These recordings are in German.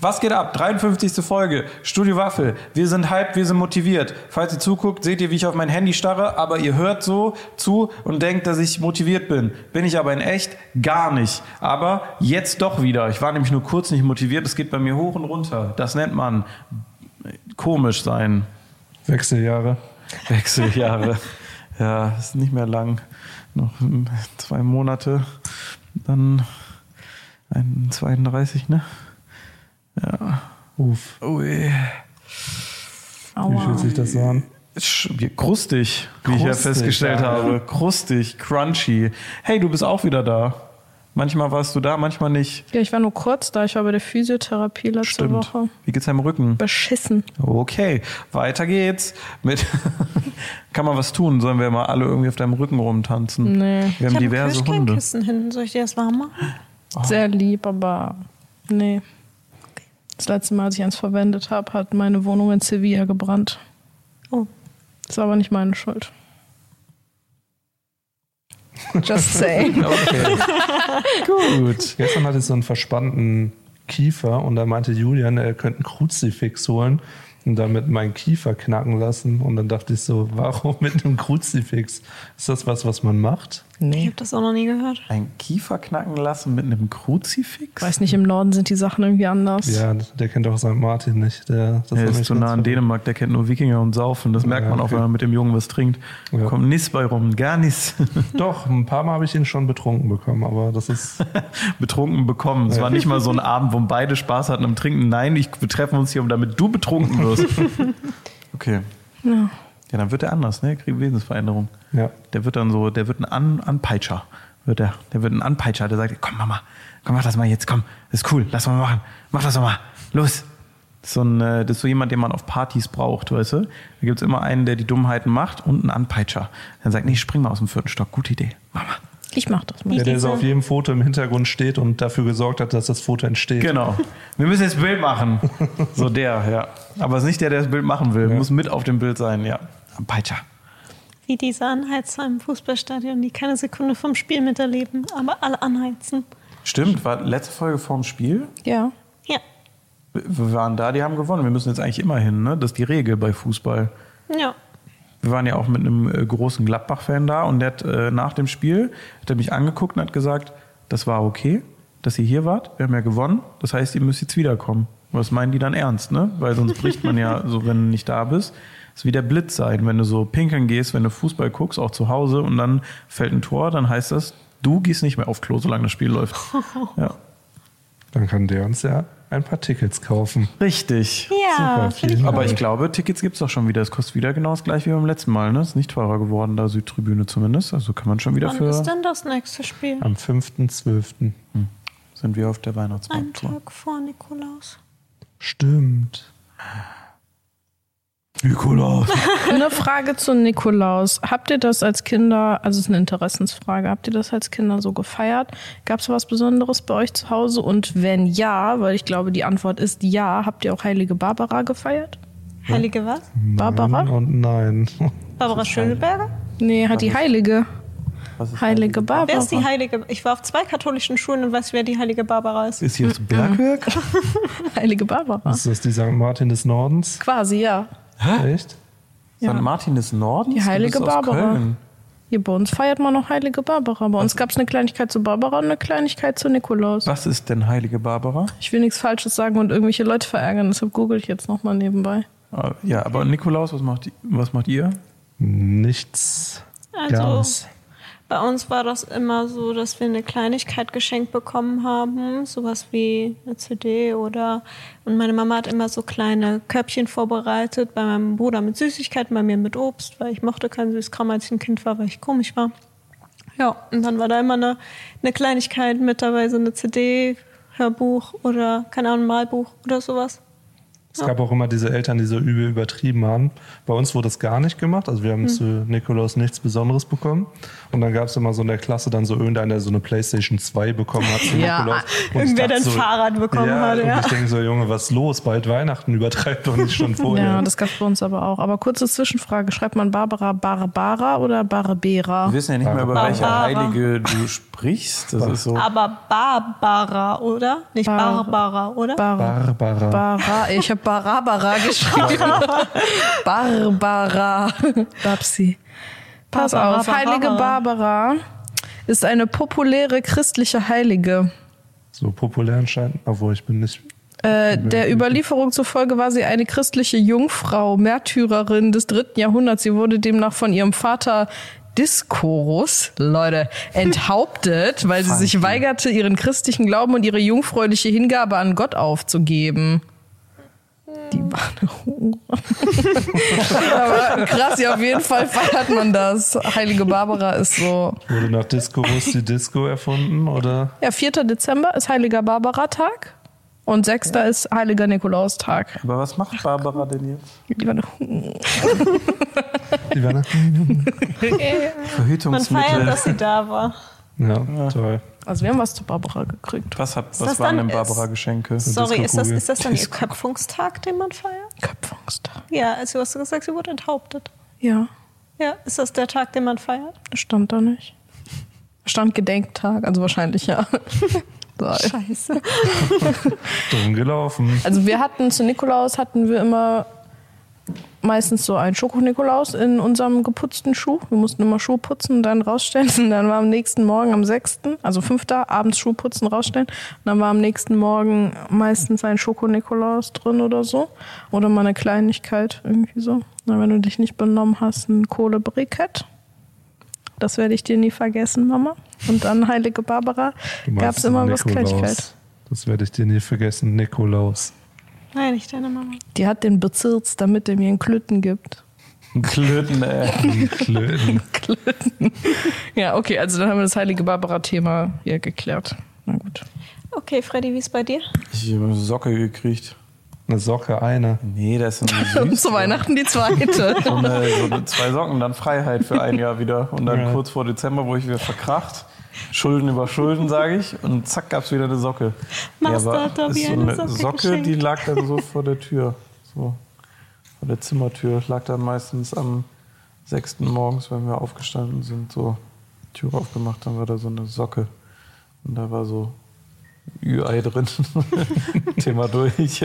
Was geht ab? 53. Folge. Studio Waffel. Wir sind hyped, wir sind motiviert. Falls ihr zuguckt, seht ihr, wie ich auf mein Handy starre, aber ihr hört so zu und denkt, dass ich motiviert bin. Bin ich aber in echt gar nicht. Aber jetzt doch wieder. Ich war nämlich nur kurz nicht motiviert. Es geht bei mir hoch und runter. Das nennt man komisch sein. Wechseljahre. Wechseljahre. ja, ist nicht mehr lang. Noch zwei Monate. Dann 32, ne? Ja. Uff. Ui. Wie fühlt sich das so an? Krustig, wie ich ja festgestellt ja. habe. Krustig, crunchy. Hey, du bist auch wieder da. Manchmal warst du da, manchmal nicht. Ja, ich war nur kurz da. Ich war bei der Physiotherapie letzte Stimmt. Woche. Wie geht's deinem Rücken? Beschissen. Okay, weiter geht's. Mit Kann man was tun? Sollen wir mal alle irgendwie auf deinem Rücken rumtanzen? Nee. Wir Ich haben habe diverse Hunde. Küchenkissen hinten. Soll ich dir das warm machen? Sehr lieb, aber nee. Das letzte Mal, als ich eins verwendet habe, hat meine Wohnung in Sevilla gebrannt. Oh. Das ist aber nicht meine Schuld. Just saying. Okay. Gut. Gestern hatte ich so einen verspannten Kiefer und da meinte Julian, er könnte einen Kruzifix holen und damit meinen Kiefer knacken lassen. Und dann dachte ich so, warum mit einem Kruzifix? Ist das was, was man macht? Ich Nee. habe das auch noch nie gehört. Ein Kiefer knacken lassen mit einem Kruzifix? Weiß nicht, im Norden sind die Sachen irgendwie anders. Ja, der kennt doch St. Martin nicht. Der, das Der ist zu nah an verwirrt. Dänemark, der kennt nur Wikinger und Saufen. Das merkt Ja, man auch, okay. wenn man mit dem Jungen was trinkt. Ja. Kommt nichts bei rum, gar nichts. Doch, ein paar Mal habe ich ihn schon betrunken bekommen, aber das ist. betrunken bekommen. Es war nicht mal so ein Abend, wo beide Spaß hatten am Trinken. Nein, ich, wir treffen uns hier, um damit du betrunken wirst. Okay. Ja. Ja, dann wird er anders, ne? Kriegt Wesensveränderung. Ja. Der wird dann so, der wird ein An Anpeitscher. Wird der. Der wird ein Anpeitscher, der sagt, komm Mama, komm, mach das mal jetzt, komm, das ist cool, lass mal machen. Mach das doch mal. Los. Das ist, so ein, äh, das ist so jemand, den man auf Partys braucht, weißt du? Da gibt es immer einen, der die Dummheiten macht und einen Anpeitscher. Dann sagt, nee, spring mal aus dem vierten Stock. Gute Idee. Mama. Ich mach das mal. Der, der so auf jedem Foto im Hintergrund steht und dafür gesorgt hat, dass das Foto entsteht. Genau. Wir müssen jetzt ein Bild machen. So der, ja. Aber es ist nicht der, der das Bild machen will. Muss mit auf dem Bild sein, ja. Peitscher. Wie diese Anheizer im Fußballstadion, die keine Sekunde vom Spiel miterleben, aber alle anheizen. Stimmt, war letzte Folge vorm Spiel. Ja. Ja. Wir waren da, die haben gewonnen. Wir müssen jetzt eigentlich immer hin, ne? Das ist die Regel bei Fußball. Ja. Wir waren ja auch mit einem äh, großen Gladbach-Fan da und der hat äh, nach dem Spiel hat er mich angeguckt und hat gesagt, das war okay, dass ihr hier wart. Wir haben ja gewonnen. Das heißt, ihr müsst jetzt wiederkommen. Was meinen die dann ernst, ne? Weil sonst bricht man ja so, wenn du nicht da bist. Ist wie der Blitz sein. Wenn du so pinkeln gehst, wenn du Fußball guckst, auch zu Hause und dann fällt ein Tor, dann heißt das, du gehst nicht mehr auf Klo, solange das Spiel läuft. Ja. Dann kann der uns ja ein paar Tickets kaufen. Richtig. Ja, Super, ich Aber ich glaube, Tickets gibt's doch schon wieder. Es kostet wieder genau das gleiche wie beim letzten Mal. Ne? Ist nicht teurer geworden, da Südtribüne zumindest. Also kann man schon wieder Wann für. ist denn das nächste Spiel? Am 5.12. Sind wir auf der Weihnachtsmarkt. Tag vor Nikolaus. Stimmt. Nikolaus. Eine Frage zu Nikolaus. Habt ihr das als Kinder, also es ist eine Interessensfrage, habt ihr das als Kinder so gefeiert? Gab es was Besonderes bei euch zu Hause? Und wenn ja, weil ich glaube, die Antwort ist ja, habt ihr auch Heilige Barbara gefeiert? Heilige was? Barbara? Nein und nein. Barbara Schöneberger? Nee, hat die Heilige. Was ist Heilige Barbara. Wer ist die Heilige? Ich war auf zwei katholischen Schulen und weiß, wer die Heilige Barbara ist. Ist hier das Bergwerk? Heilige Barbara. Ist das die St. Martin des Nordens? Quasi, ja. Echt? Ja. St. Martin des Nordens? Die Heilige Barbara. Köln. Hier bei uns feiert man noch Heilige Barbara. Bei uns gab es eine Kleinigkeit zu Barbara und eine Kleinigkeit zu Nikolaus. Was ist denn Heilige Barbara? Ich will nichts Falsches sagen und irgendwelche Leute verärgern, deshalb google ich jetzt nochmal nebenbei. Ah, Ja, aber Nikolaus, was macht, was macht ihr? Nichts. Also, nichts. Bei uns war das immer so, dass wir eine Kleinigkeit geschenkt bekommen haben. Sowas wie eine CD oder. Und meine Mama hat immer so kleine Körbchen vorbereitet. Bei meinem Bruder mit Süßigkeiten, bei mir mit Obst, weil ich mochte keinen Süßkram, als ich ein Kind war, weil ich komisch war. Ja, und dann war da immer eine, eine Kleinigkeit mit dabei, so eine CD, Hörbuch oder, keine Ahnung, Malbuch oder sowas. Es gab auch immer diese Eltern, die so übel übertrieben haben. Bei uns wurde das gar nicht gemacht. Also wir haben zu Nikolaus nichts Besonderes bekommen. Und dann gab es immer so in der Klasse dann so irgendeiner, der so eine Playstation 2 bekommen hat zu Ja, Nikolaus. Und Irgendwer, der ein Fahrrad bekommen ja, hat, Und ja. ich denke so, Junge, was ist los? Bald Weihnachten, übertreibt doch nicht schon vorher. Ja, das gab es bei uns aber auch. Aber kurze Zwischenfrage: Schreibt man Barbara Barbara oder Barbera? Wir wissen ja nicht mehr, über welche Barbara. Heilige du sprichst. Das ist so. Aber Barbara, oder? Nicht Bar- Barbara, oder? Bar Barbara. Bara, ich habe Barabara geschrieben. Barbara. Babsi. Pass Barbara, auf, Heilige Barbara ist eine populäre christliche Heilige. So populär anscheinend, obwohl ich bin nicht. Äh, der Überlieferung zufolge war sie eine christliche Jungfrau, Märtyrerin des dritten Jahrhunderts. Sie wurde demnach von ihrem Vater Discorus, Leute, enthauptet, weil sie sich weigerte, ihren christlichen Glauben und ihre jungfräuliche Hingabe an Gott aufzugeben. Die war eine Hure. Aber krass, ja, auf jeden Fall feiert man das. Heilige Barbara ist so. Wurde nach Disco Bus die Disco erfunden oder? Ja, 4. Dezember ist Heiliger Barbara-Tag und 6. ist Heiliger Nikolaustag. Aber was macht Barbara denn jetzt? Die war eine. Die war Man Verhütungsmittel. feiert, dass sie da war. Ja, toll. Also wir haben was zu Barbara gekriegt. Was, hat, was waren denn Barbara-Geschenke? Sorry, ist das, ist das dann ihr Köpfungstag, den man feiert? Köpfungstag. Ja, also hast du gesagt, sie wurde enthauptet. Ja, Ja, ist das der Tag, den man feiert? das stand da nicht. Stand Gedenktag, also wahrscheinlich ja. Scheiße. Dumm gelaufen. Also wir hatten zu Nikolaus hatten wir immer meistens so einen Schoko-Nikolaus in unserem geputzten Schuh. Wir mussten immer Schuh putzen und dann rausstellen. Und dann war am nächsten Morgen am 6., also 5. abends Schuh putzen, rausstellen. Und dann war am nächsten Morgen meistens ein Schoko-Nikolaus drin oder so. Oder mal eine Kleinigkeit irgendwie so. Na, wenn du dich nicht benommen hast, ein Kohlebrikett. Das werde ich dir nie vergessen, Mama. Und dann Heilige Barbara gab es immer was. Kleinigkeit. Das werde ich dir nie vergessen, Nikolaus. Nein, nicht deine Mama. Die hat den bezirzt, damit er mir einen Klütten gibt. Klöten, ey. Klöten. Ja, okay, also dann haben wir das Heilige Barbara-Thema hier geklärt. Na gut. Okay, Freddy, wie ist bei dir? Ich habe eine Socke gekriegt. Eine Socke, eine. Nee, das ist Und süß. zu Weihnachten die zweite. So eine, so eine zwei Socken, dann Freiheit für ein Jahr wieder. Und dann Ja. kurz vor Dezember, wo ich wieder verkracht. Schulden über Schulden, sage ich. Und zack, gab's wieder eine Socke. Master aber hat ist so eine eine Socke Socke, die lag dann so vor der Tür. So. Vor der Zimmertür. Lag dann meistens am 6. morgens, wenn wir aufgestanden sind, so Tür aufgemacht, dann war da so eine Socke. Und da war so Ü-Ei drin. Thema durch.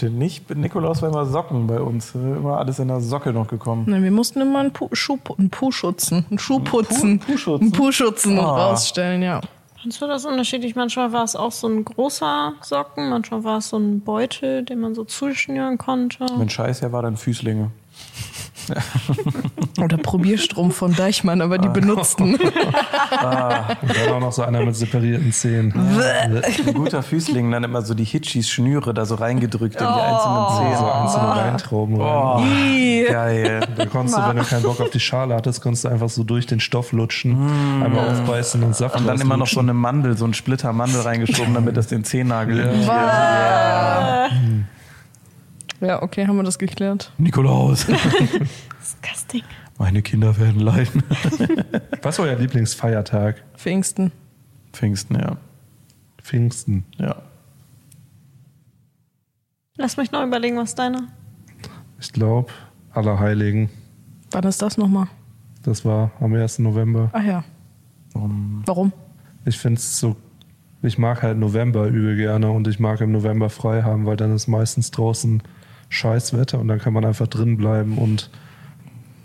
Bitte nicht. Mit Nikolaus war immer Socken bei uns. Immer alles in der Socke noch gekommen. Nein, wir mussten immer einen, Pu Schuh, einen Puhschutzen, einen Schuh putzen, Puh- Puhschutzen? einen Puhschutzen Ah. rausstellen, ja. Fandst du das unterschiedlich? Manchmal war es auch so ein großer Socken, manchmal war es so ein Beutel, den man so zuschnüren konnte. Wenn Scheiß her war, dann Füßlinge. Oder Probierstrumpf von Deichmann, aber die benutzten. Und dann auch noch so einer mit separierten Zähnen. Ein guter Füßling, dann immer so die Hitchis-Schnüre da so reingedrückt in die einzelnen So Zähne. einzelne Weintrauben rein. Oh, geil. Da konntest du, wenn du keinen Bock auf die Schale hattest, konntest du einfach so durch den Stoff lutschen, einmal aufbeißen und Saft Und dann immer noch so eine Mandel, so ein Splitter Mandel reingeschoben, damit das den Zehennagel Ja. Ja, okay, haben wir das geklärt. Nikolaus, Disgusting. meine Kinder werden leiden. Was war euer Lieblingsfeiertag? Pfingsten. Pfingsten, ja. Pfingsten. ja. Lass mich noch überlegen, was deine. Ich glaube, Allerheiligen. Wann ist das nochmal? Das war am 1. November. Ach ja. Um, Warum? Ich finde es so, ich mag halt November übel gerne und ich mag im November frei haben, weil dann ist meistens draußen Scheißwetter und dann kann man einfach drin bleiben und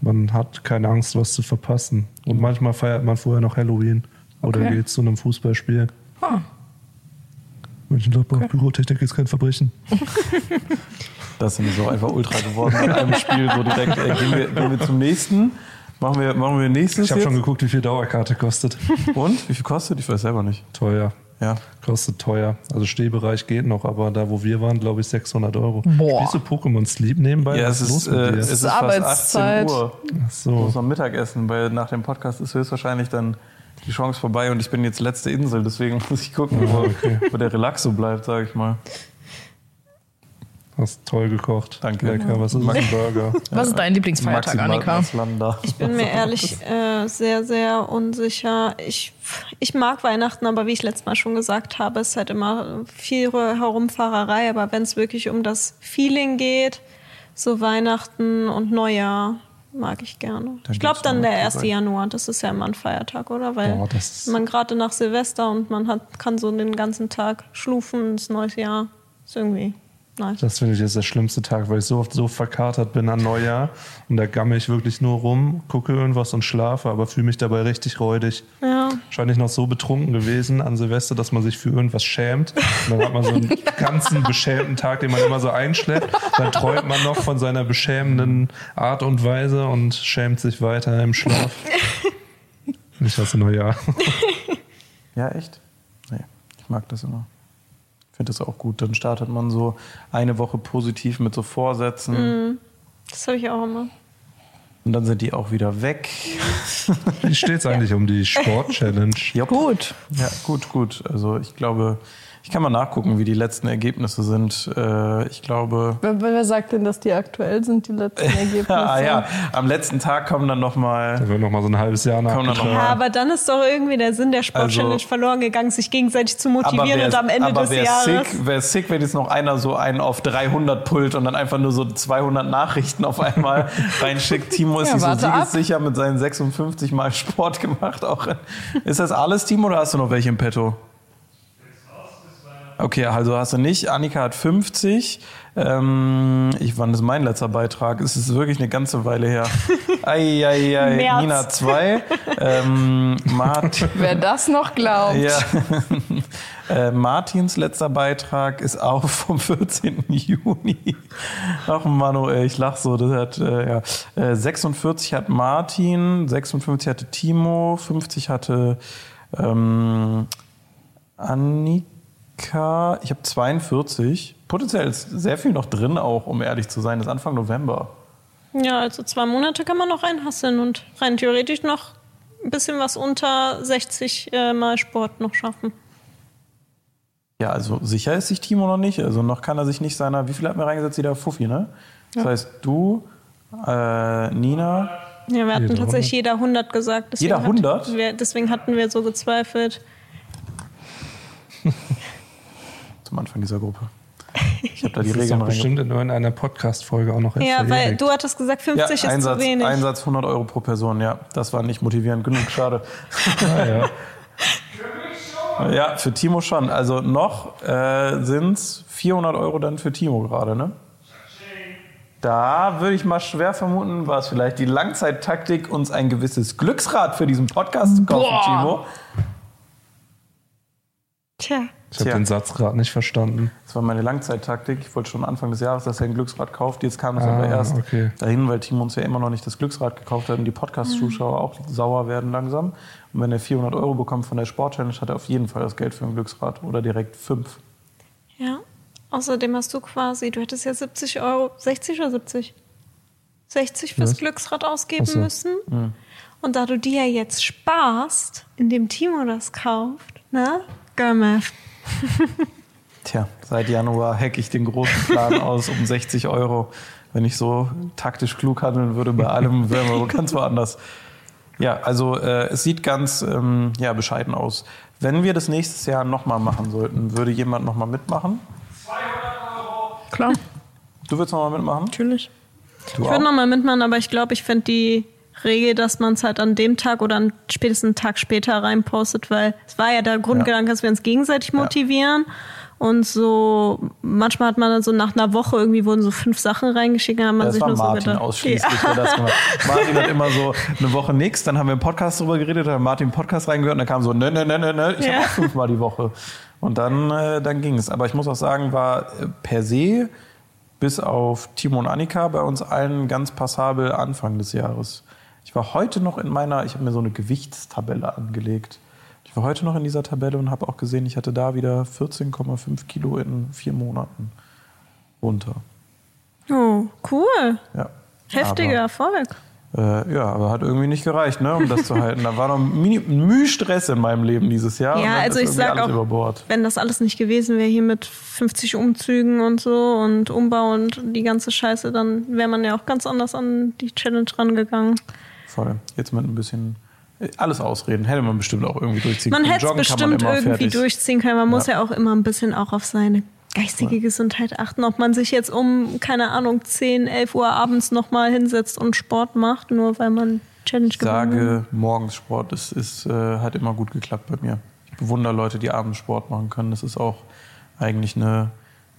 man hat keine Angst, was zu verpassen. Und manchmal feiert man vorher noch Halloween oder Okay. geht zu einem Fußballspiel. Ah, Mönchengladbach, Pyrotechnik ist kein Verbrechen. das sind so einfach ultra geworden in einem Spiel so direkt. Äh, gehen, wir, gehen wir zum nächsten. Machen wir, machen wir nächstes Ich habe schon geguckt, wie viel Dauerkarte kostet. Und? Wie viel kostet? Ich weiß selber nicht. Teuer. Ja. Kostet teuer. Also Stehbereich geht noch, aber da, wo wir waren, glaube ich, 600 Euro. Boah. Spielst du Pokémon Sleep nebenbei? Ja, Was es ist, mit äh, dir? es ist ist fast Arbeitszeit. 18 Uhr. Ach Ich so. muss noch Mittagessen, weil nach dem Podcast ist höchstwahrscheinlich dann die Chance vorbei und ich bin jetzt letzte Insel, deswegen muss ich gucken, wo, okay. wo der Relax so bleibt, sage ich mal. Hast toll gekocht. Danke. Lecker. Was ist? Ein Burger. Was ist dein Lieblingsfeiertag, Maximal Annika? Ich bin mir ehrlich äh, sehr, sehr unsicher. Ich, ich mag Weihnachten, aber wie ich letztes Mal schon gesagt habe, ist halt immer viel Herumfahrerei. Aber wenn es wirklich um das Feeling geht, so Weihnachten und Neujahr, mag ich gerne. Dann ich glaube dann der mal 1. vorbei. Januar, das ist ja immer ein Feiertag, oder? Weil Boah, man gerade nach Silvester und man hat, kann so den ganzen Tag schlufen ins neues Jahr. Ist irgendwie nice. Das finde ich jetzt der schlimmste Tag, weil ich so oft so verkatert bin an Neujahr und da gammel ich wirklich nur rum, gucke irgendwas und schlafe, aber fühle mich dabei richtig räudig. Ja. Wahrscheinlich noch so betrunken gewesen an Silvester, dass man sich für irgendwas schämt. Und dann hat man so einen ganzen beschämten Tag, den man immer so einschleppt. Dann träumt man noch von seiner beschämenden Art und Weise und schämt sich weiter im Schlaf. Ich hasse Neujahr. Ja, echt? Nee, ich mag das immer. Ich finde das auch gut. Dann startet man so eine Woche positiv mit so Vorsätzen Das habe ich auch immer. und dann sind die auch wieder weg. Wie steht es eigentlich um die Sport-Challenge? Gut. Ja, gut, gut. Also ich glaube, ich kann mal nachgucken, wie die letzten Ergebnisse sind. Äh, ich glaube, Wer, wer sagt denn, dass die aktuell sind, die letzten Ergebnisse? ah, ja, am letzten Tag kommen dann noch mal. Da wird noch mal so ein halbes Jahr Kommen dann noch nachgetragen. mal- Ja, aber dann ist doch irgendwie der Sinn der Sport-Challenge Also- verloren gegangen, sich gegenseitig zu motivieren und am Ende aber des wär Jahres. Sick, wäre sick, wenn jetzt noch einer so einen auf 300 pullt und dann einfach nur so 200 Nachrichten auf einmal reinschickt. Timo ist Ja, sich so ab. siegessicher mit seinen 56 Mal Sport gemacht. Auch. Ist das alles, Timo, oder hast du noch welche im Petto? Okay, also hast du nicht. Annika hat 50. Ähm, ich, wann ist mein letzter Beitrag? Es ist wirklich eine ganze Weile her. Ei, ei, ei. März. Nina 2. Ähm, Martin. Wer das noch glaubt. Ja. äh, Martins letzter Beitrag ist auch vom 14. Juni. Ach Manu, ey, ich lach so. Das hat, äh, ja. äh, 46 hat Martin, 56 hatte Timo, 50 hatte ähm, Annika. Ich habe 42. Potenziell ist sehr viel noch drin, auch um ehrlich zu sein. Das ist Anfang November. Ja, also zwei Monate kann man noch reinhasseln und rein theoretisch noch ein bisschen was unter 60 äh, Mal Sport noch schaffen. Ja, also sicher ist sich Timo noch nicht. Also noch kann er sich nicht seiner, wie viel hat mir reingesetzt? Jeder Fuffi, ne? Das heißt, du, äh, Nina, Ja, wir hatten Jeder tatsächlich jeder 100 gesagt. deswegen Jeder 100? Hatten wir, deswegen hatten wir so gezweifelt. zum Anfang dieser Gruppe. Ich habe da die Das Regeln reingebracht. bestimmt in irgendeiner Podcast-Folge auch noch Ja, weil du hattest gesagt, 50 ist Einsatz, zu wenig. Einsatz 100 Euro pro Person, ja. Das war nicht motivierend genug, schade. Ah, ja. Ja, für Timo schon. Also noch äh, sind es 400 Euro dann für Timo gerade, ne? Da würde ich mal schwer vermuten, war es vielleicht die Langzeittaktik, uns ein gewisses Glücksrad für diesen Podcast zu kaufen, Boah. Timo. Tja, Ich habe den Satz gerade nicht verstanden. Das war meine Langzeittaktik. Ich wollte schon Anfang des Jahres, dass er ein Glücksrad kauft. Jetzt kam es Ah, aber erst okay. dahin, weil Timo uns ja immer noch nicht das Glücksrad gekauft hat und die Podcast-Zuschauer auch sauer werden langsam. Und wenn er 400 Euro bekommt von der Sport-Challenge, hat er auf jeden Fall das Geld für ein Glücksrad oder direkt fünf. ja. Außerdem hast du quasi, du hättest ja 70 Euro, 60 oder 70? 60 fürs Was? Glücksrad ausgeben so. müssen. Und da du dir ja jetzt sparst, indem Timo das kauft, ne? Girl Math. Tja, seit Januar hack ich den großen Plan aus um 60 Euro. Wenn ich so taktisch klug handeln würde bei allem, wären wir ganz woanders. Ja, also äh, es sieht ganz ähm, ja, bescheiden aus. Wenn wir das nächstes Jahr nochmal machen sollten, würde jemand nochmal mitmachen? Klar, Du würdest nochmal mitmachen? natürlich. Du Ich würde nochmal mitmachen, aber ich glaube, ich finde die Regel, dass man es halt an dem Tag oder an spätestens einen Tag später reinpostet, weil es war ja der Grundgedanke, dass wir uns gegenseitig motivieren. Und so, manchmal hat man dann so nach einer Woche irgendwie wurden so fünf Sachen reingeschickt, dann hat man Das sich war nur so Martin gedacht. ausschließlich, der das gemacht. Martin hat immer so eine Woche nichts, dann haben wir im Podcast drüber geredet, dann hat Martin im Podcast reingehört und dann kam so, ne, ne, ne, ne, ne, ich Ja. habe auch fünfmal die Woche. Und dann, äh, dann ging es. Aber ich muss auch sagen, war äh, per se bis auf Timo und Annika bei uns allen ganz passabel Anfang des Jahres. Ich war heute noch in meiner, ich habe mir so eine Gewichtstabelle angelegt. Ich war heute noch in dieser Tabelle und habe auch gesehen, ich hatte da wieder 14,5 Kilo in vier Monaten runter. Oh, cool. Ja. Heftiger Erfolg. Äh, ja, aber hat irgendwie nicht gereicht, ne, um das zu halten. Da war noch Mini- Müh Stress in meinem Leben dieses Jahr. Ja, also ich irgendwie sag alles auch, über Bord. wenn das alles nicht gewesen wäre, hier mit 50 Umzügen und so und Umbau und die ganze Scheiße, dann wäre man ja auch ganz anders an die Challenge rangegangen. Voll. Jetzt mit ein bisschen äh, alles ausreden. Hätte man bestimmt auch irgendwie durchziehen Man können. hätte es kann man bestimmt irgendwie fertig. durchziehen können. Man muss Ja. ja auch immer ein bisschen auch auf seine geistige Gesundheit achten. Ob man sich jetzt um, keine Ahnung, 10, 11 Uhr abends nochmal hinsetzt und Sport macht, nur weil man Challenge Ich gewonnen hat. sage, morgens Sport ist, ist, äh, hat immer gut geklappt bei mir. Ich bewundere Leute, die abends Sport machen können. Das ist auch eigentlich eine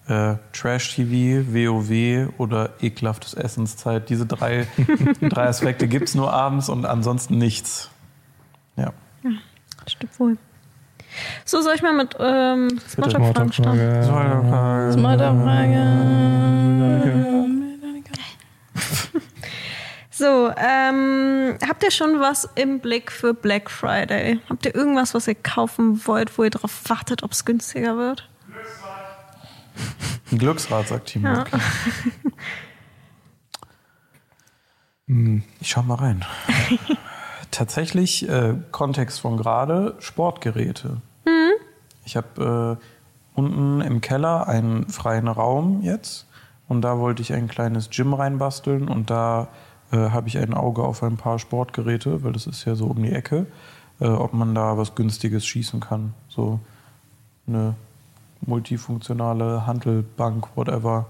äh, Trash-TV, WoW oder ekelhaftes Essenszeit. Diese drei, drei Aspekte gibt es nur abends und ansonsten nichts. Ja. Stimmt wohl. So, soll ich mal mit ähm, Smalltalk-Fragen starten? So, ähm, habt ihr schon was im Blick für Black Friday? Habt ihr irgendwas, was ihr kaufen wollt, wo ihr darauf wartet, ob es günstiger wird? Ein Glücksrad, sagt Timo. Ja. Okay. Ich schau mal rein. Tatsächlich, äh, Kontext von gerade, Sportgeräte. Ich habe äh, unten im Keller einen freien Raum jetzt und da wollte ich ein kleines Gym reinbasteln und da äh, habe ich ein Auge auf ein paar Sportgeräte, weil das ist ja so um die Ecke, äh, ob man da was Günstiges schießen kann. So eine multifunktionale Handelbank, whatever,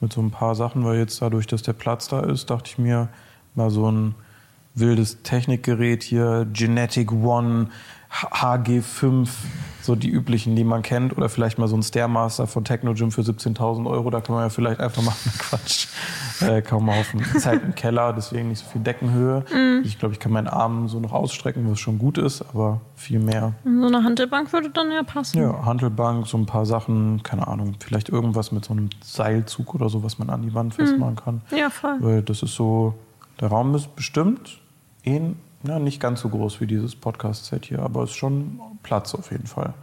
mit so ein paar Sachen, weil jetzt dadurch, dass der Platz da ist, dachte ich mir, mal so ein wildes Technikgerät hier, Genetic One, HG5, so die üblichen, die man kennt, oder vielleicht mal so ein Stairmaster von Technogym für 17.000 Euro, da kann man ja vielleicht einfach mal, Quatsch, äh, kaum auf Ist halt im Keller, deswegen nicht so viel Deckenhöhe. Ich glaube, ich kann meinen Arm so noch ausstrecken, was schon gut ist, aber viel mehr. So eine Handelbank würde dann ja passen. Ja, Handelbank, so ein paar Sachen, keine Ahnung, vielleicht irgendwas mit so einem Seilzug oder so, was man an die Wand festmachen kann. Ja, voll. Weil das ist so, der Raum ist bestimmt eh, ja, nicht ganz so groß wie dieses Podcast-Set hier, aber es ist schon Platz auf jeden Fall.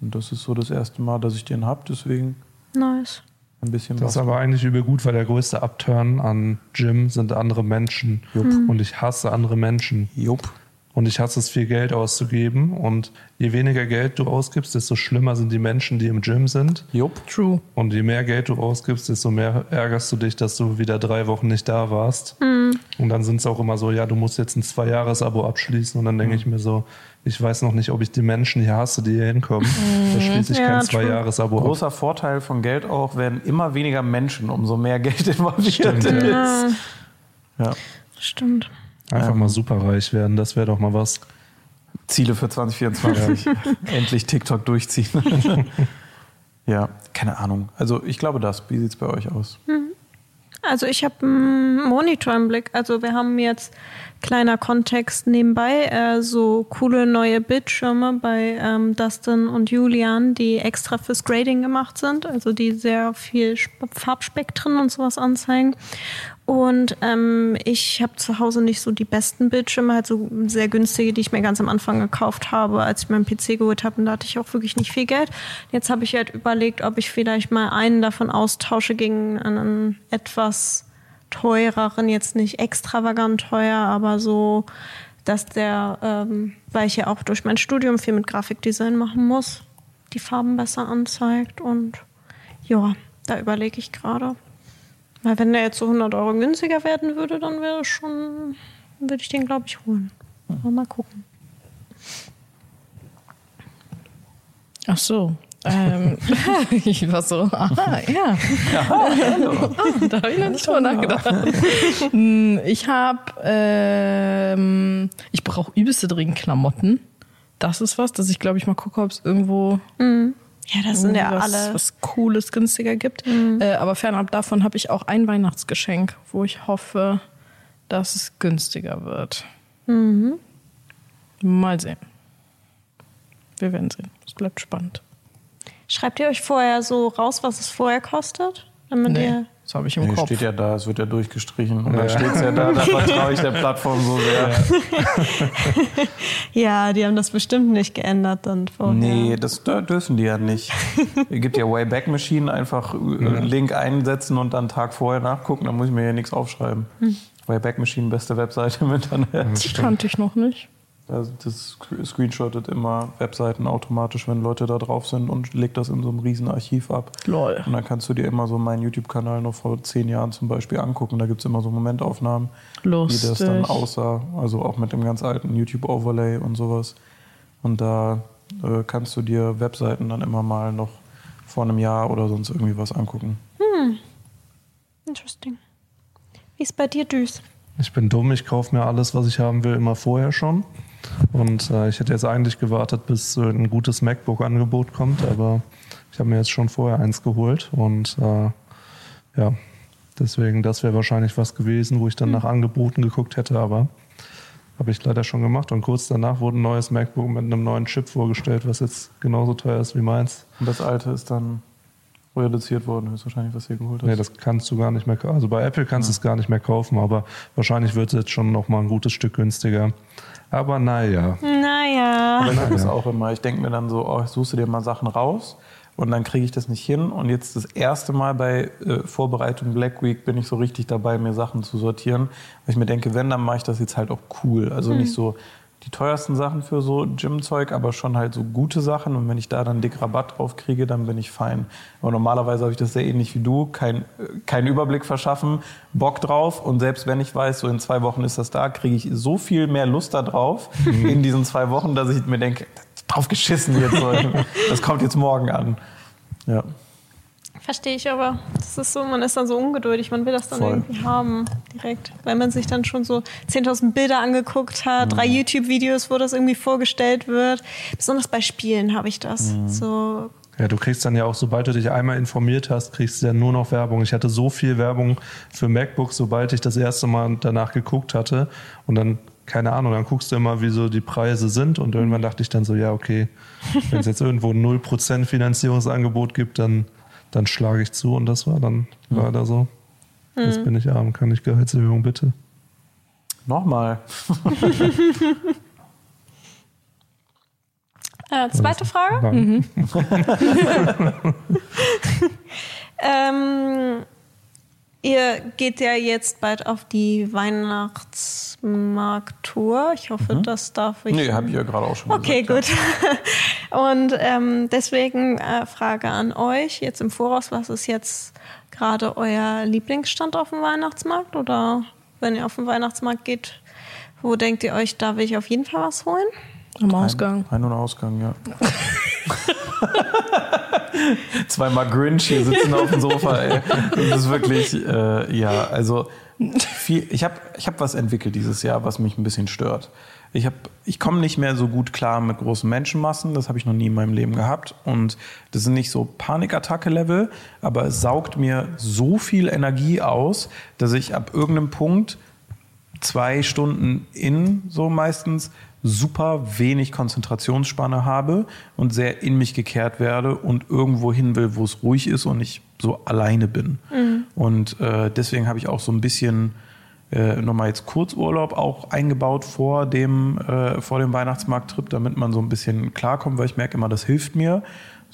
Und das ist so das erste Mal, dass ich den habe, deswegen Nice. ein bisschen Das ist was. aber eigentlich übel gut, weil der größte Upturn an Gym sind andere Menschen. Und ich hasse andere Menschen. Jupp. Und ich hasse es, viel Geld auszugeben. Und je weniger Geld du ausgibst, desto schlimmer sind die Menschen, die im Gym sind. Jupp. True. Und je mehr Geld du ausgibst, desto mehr ärgerst du dich, dass du wieder drei Wochen nicht da warst. Und dann sind es auch immer so, ja, du musst jetzt ein Zwei-Jahres-Abo abschließen. Und dann denke ich mir so, ich weiß noch nicht, ob ich die Menschen hier hasse, die hier hinkommen. Da schließe ich Ja, kein. Zwei-Jahres-Abo ab. Großer Vorteil von Geld auch, werden immer weniger Menschen, umso mehr Geld involviert Stimmt, ist. ja. Ja. Stimmt. Einfach Ähm. mal superreich werden, das wäre doch mal was. Ziele für 2024. Endlich TikTok durchziehen. ja, keine Ahnung. Also ich glaube das. Wie sieht es bei euch aus? Also ich habe einen Monitor im Blick. Also wir haben jetzt kleiner Kontext nebenbei äh, so coole neue Bildschirme bei ähm, Dustin und Julian, die extra fürs Grading gemacht sind, also die sehr viel Sp- Farbspektren und sowas anzeigen. Und ähm, ich habe zu Hause nicht so die besten Bildschirme, halt so sehr günstige, die ich mir ganz am Anfang gekauft habe, als ich meinen PC geholt habe. Und da hatte ich auch wirklich nicht viel Geld. Jetzt habe ich halt überlegt, ob ich vielleicht mal einen davon austausche gegen einen etwas teureren, jetzt nicht extravagant teuer, aber so, dass der, ähm, weil ich ja auch durch mein Studium viel mit Grafikdesign machen muss, die Farben besser anzeigt. Und ja, da überlege ich gerade. Weil wenn der jetzt so 100 Euro günstiger werden würde, dann wäre schon, würde ich den, glaube ich, holen. Aber mal gucken. Ach so. Ähm, ich war so, aha, ja. Ah, da habe ich noch nicht drüber nachgedacht. Hm, ich habe, ähm, ich brauche übelste dringend Klamotten. Das ist was, dass ich glaube ich mal gucke, ob es irgendwo Ja, das sind ja was, alle. was Cooles, günstiger gibt. Äh, aber fernab davon habe ich auch ein Weihnachtsgeschenk, wo ich hoffe, dass es günstiger wird. Mal sehen. Wir werden sehen. Es bleibt spannend. Schreibt ihr euch vorher so raus, was es vorher kostet? Damit Nee, ihr. Das habe ich im Nee, Kopf. steht ja da, es wird ja durchgestrichen. Und dann steht es ja da, da vertraue ich der Plattform so sehr. Ja, die haben das bestimmt nicht geändert dann vorher. Nee, das da dürfen die ja nicht. Es gibt ja Wayback Machine, einfach äh, Link einsetzen und dann einen Tag vorher nachgucken, dann muss ich mir ja nichts aufschreiben. Wayback Machine, beste Webseite im Internet. Die kannte ich noch nicht. Also das sc- screenshottet immer Webseiten automatisch, wenn Leute da drauf sind und legt das in so einem riesen Archiv ab. Lol. Und dann kannst du dir immer so meinen YouTube-Kanal noch vor zehn Jahren zum Beispiel angucken. Da gibt es immer so Momentaufnahmen, wie das dann Lustig. aussah. Also auch mit dem ganz alten YouTube-Overlay und sowas. Und da äh, kannst du dir Webseiten dann immer mal noch vor einem Jahr oder sonst irgendwie was angucken. Interesting. Wie ist bei dir, Düs? Ich bin dumm, ich kaufe mir alles, was ich haben will, immer vorher schon. Und äh, ich hätte jetzt eigentlich gewartet, bis äh, ein gutes MacBook-Angebot kommt, aber ich habe mir jetzt schon vorher eins geholt. Und äh, ja, deswegen, das wäre wahrscheinlich was gewesen, wo ich dann nach Angeboten geguckt hätte, aber habe ich leider schon gemacht. Und kurz danach wurde ein neues MacBook mit einem neuen Chip vorgestellt, was jetzt genauso teuer ist wie meins. Und das alte ist dann reduziert worden, höchstwahrscheinlich, was ihr geholt hast. Nee, das kannst du gar nicht mehr kaufen. Also bei Apple kannst du es gar nicht mehr kaufen, aber wahrscheinlich wird es jetzt schon noch mal ein gutes Stück günstiger. Aber naja. Naja. Aber ich habe das auch immer. Ich denke mir dann so, oh, ich suche dir mal Sachen raus und dann kriege ich das nicht hin. Und jetzt das erste Mal bei äh, Vorbereitung Black Week bin ich so richtig dabei, mir Sachen zu sortieren. Weil ich mir denke, wenn, dann mache ich das jetzt halt auch cool. Also nicht so die teuersten Sachen für so Gym-Zeug, aber schon halt so gute Sachen. Und wenn ich da dann dick Rabatt drauf kriege, dann bin ich fein. Aber normalerweise habe ich das sehr ähnlich wie du. Kein, keinen Überblick verschaffen, Bock drauf. Und selbst wenn ich weiß, so in zwei Wochen ist das da, kriege ich so viel mehr Lust da drauf in diesen zwei Wochen, dass ich mir denke, drauf geschissen jetzt. Das kommt jetzt morgen an. Ja. Verstehe ich aber. Das ist so, man ist dann so ungeduldig, man will das dann Voll. irgendwie haben, direkt. Weil man sich dann schon so 10.000 Bilder angeguckt hat, drei YouTube-Videos, wo das irgendwie vorgestellt wird. Besonders bei Spielen habe ich das. So, Ja, du kriegst dann ja auch, sobald du dich einmal informiert hast, kriegst du ja nur noch Werbung. Ich hatte so viel Werbung für MacBook, sobald ich das erste Mal danach geguckt hatte. Und dann, keine Ahnung, dann guckst du immer, wie so die Preise sind. Und irgendwann dachte ich dann so, ja, okay, wenn es jetzt irgendwo ein 0% Finanzierungsangebot gibt, dann, dann schlage ich zu. Und das war dann leider so. Jetzt bin ich arm, kann ich Gehaltserhöhung bitte? Nochmal. äh, zweite Frage. Nein. Ähm, ihr geht ja jetzt bald auf die Weihnachtsmarkttour. Ich hoffe, das darf ich. Nee, habe ich ja gerade auch schon Okay, gesagt. gut. Und ähm, deswegen äh, Frage an euch jetzt im Voraus, was ist jetzt gerade euer Lieblingsstand auf dem Weihnachtsmarkt? Oder wenn ihr auf den Weihnachtsmarkt geht, wo denkt ihr euch, da will ich auf jeden Fall was holen? Am Ja. Ausgang. Ein- Ein- und Ausgang, ja. Zweimal Grinch hier sitzen auf dem Sofa, ey. Das ist wirklich, äh, ja, also viel, ich habe ich hab was entwickelt dieses Jahr, was mich ein bisschen stört. Ich, ich komme nicht mehr so gut klar mit großen Menschenmassen, das habe ich noch nie in meinem Leben gehabt. Und das sind nicht so Panikattacke-Level, aber es saugt mir so viel Energie aus, dass ich ab irgendeinem Punkt zwei Stunden in, so meistens, super wenig Konzentrationsspanne habe und sehr in mich gekehrt werde und irgendwo hin will, wo es ruhig ist und ich so alleine bin. Und äh, deswegen habe ich auch so ein bisschen äh, nochmal jetzt Kurzurlaub auch eingebaut vor dem, äh, vor dem Weihnachtsmarkttrip, damit man so ein bisschen klarkommt, weil ich merke immer, das hilft mir,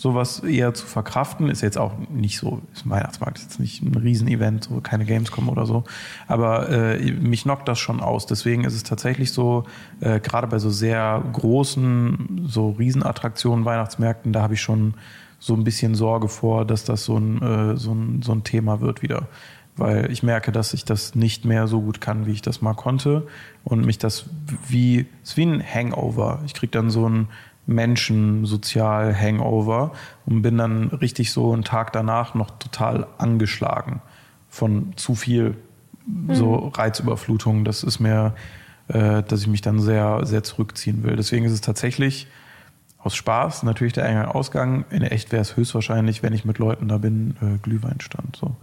sowas eher zu verkraften. Ist jetzt auch nicht so, ist Weihnachtsmarkt ist jetzt nicht ein Riesenevent, so keine Gamescom oder so. Aber äh, mich knockt das schon aus. Deswegen ist es tatsächlich so, äh, gerade bei so sehr großen, so Riesenattraktionen, Weihnachtsmärkten, da habe ich schon so ein bisschen Sorge vor, dass das so ein, äh, so ein, so ein Thema wird wieder. Weil ich merke, dass ich das nicht mehr so gut kann, wie ich das mal konnte. Und mich das wie, es ist wie ein Hangover. Ich krieg dann so ein Menschen-Sozial-Hangover und bin dann richtig so einen Tag danach noch total angeschlagen von zu viel so Reizüberflutung. Das ist mir, äh, dass ich mich dann sehr, sehr zurückziehen will. Deswegen ist es tatsächlich aus Spaß natürlich der Eingang Ausgang. In echt wäre es höchstwahrscheinlich, wenn ich mit Leuten da bin, äh, Glühweinstand. So.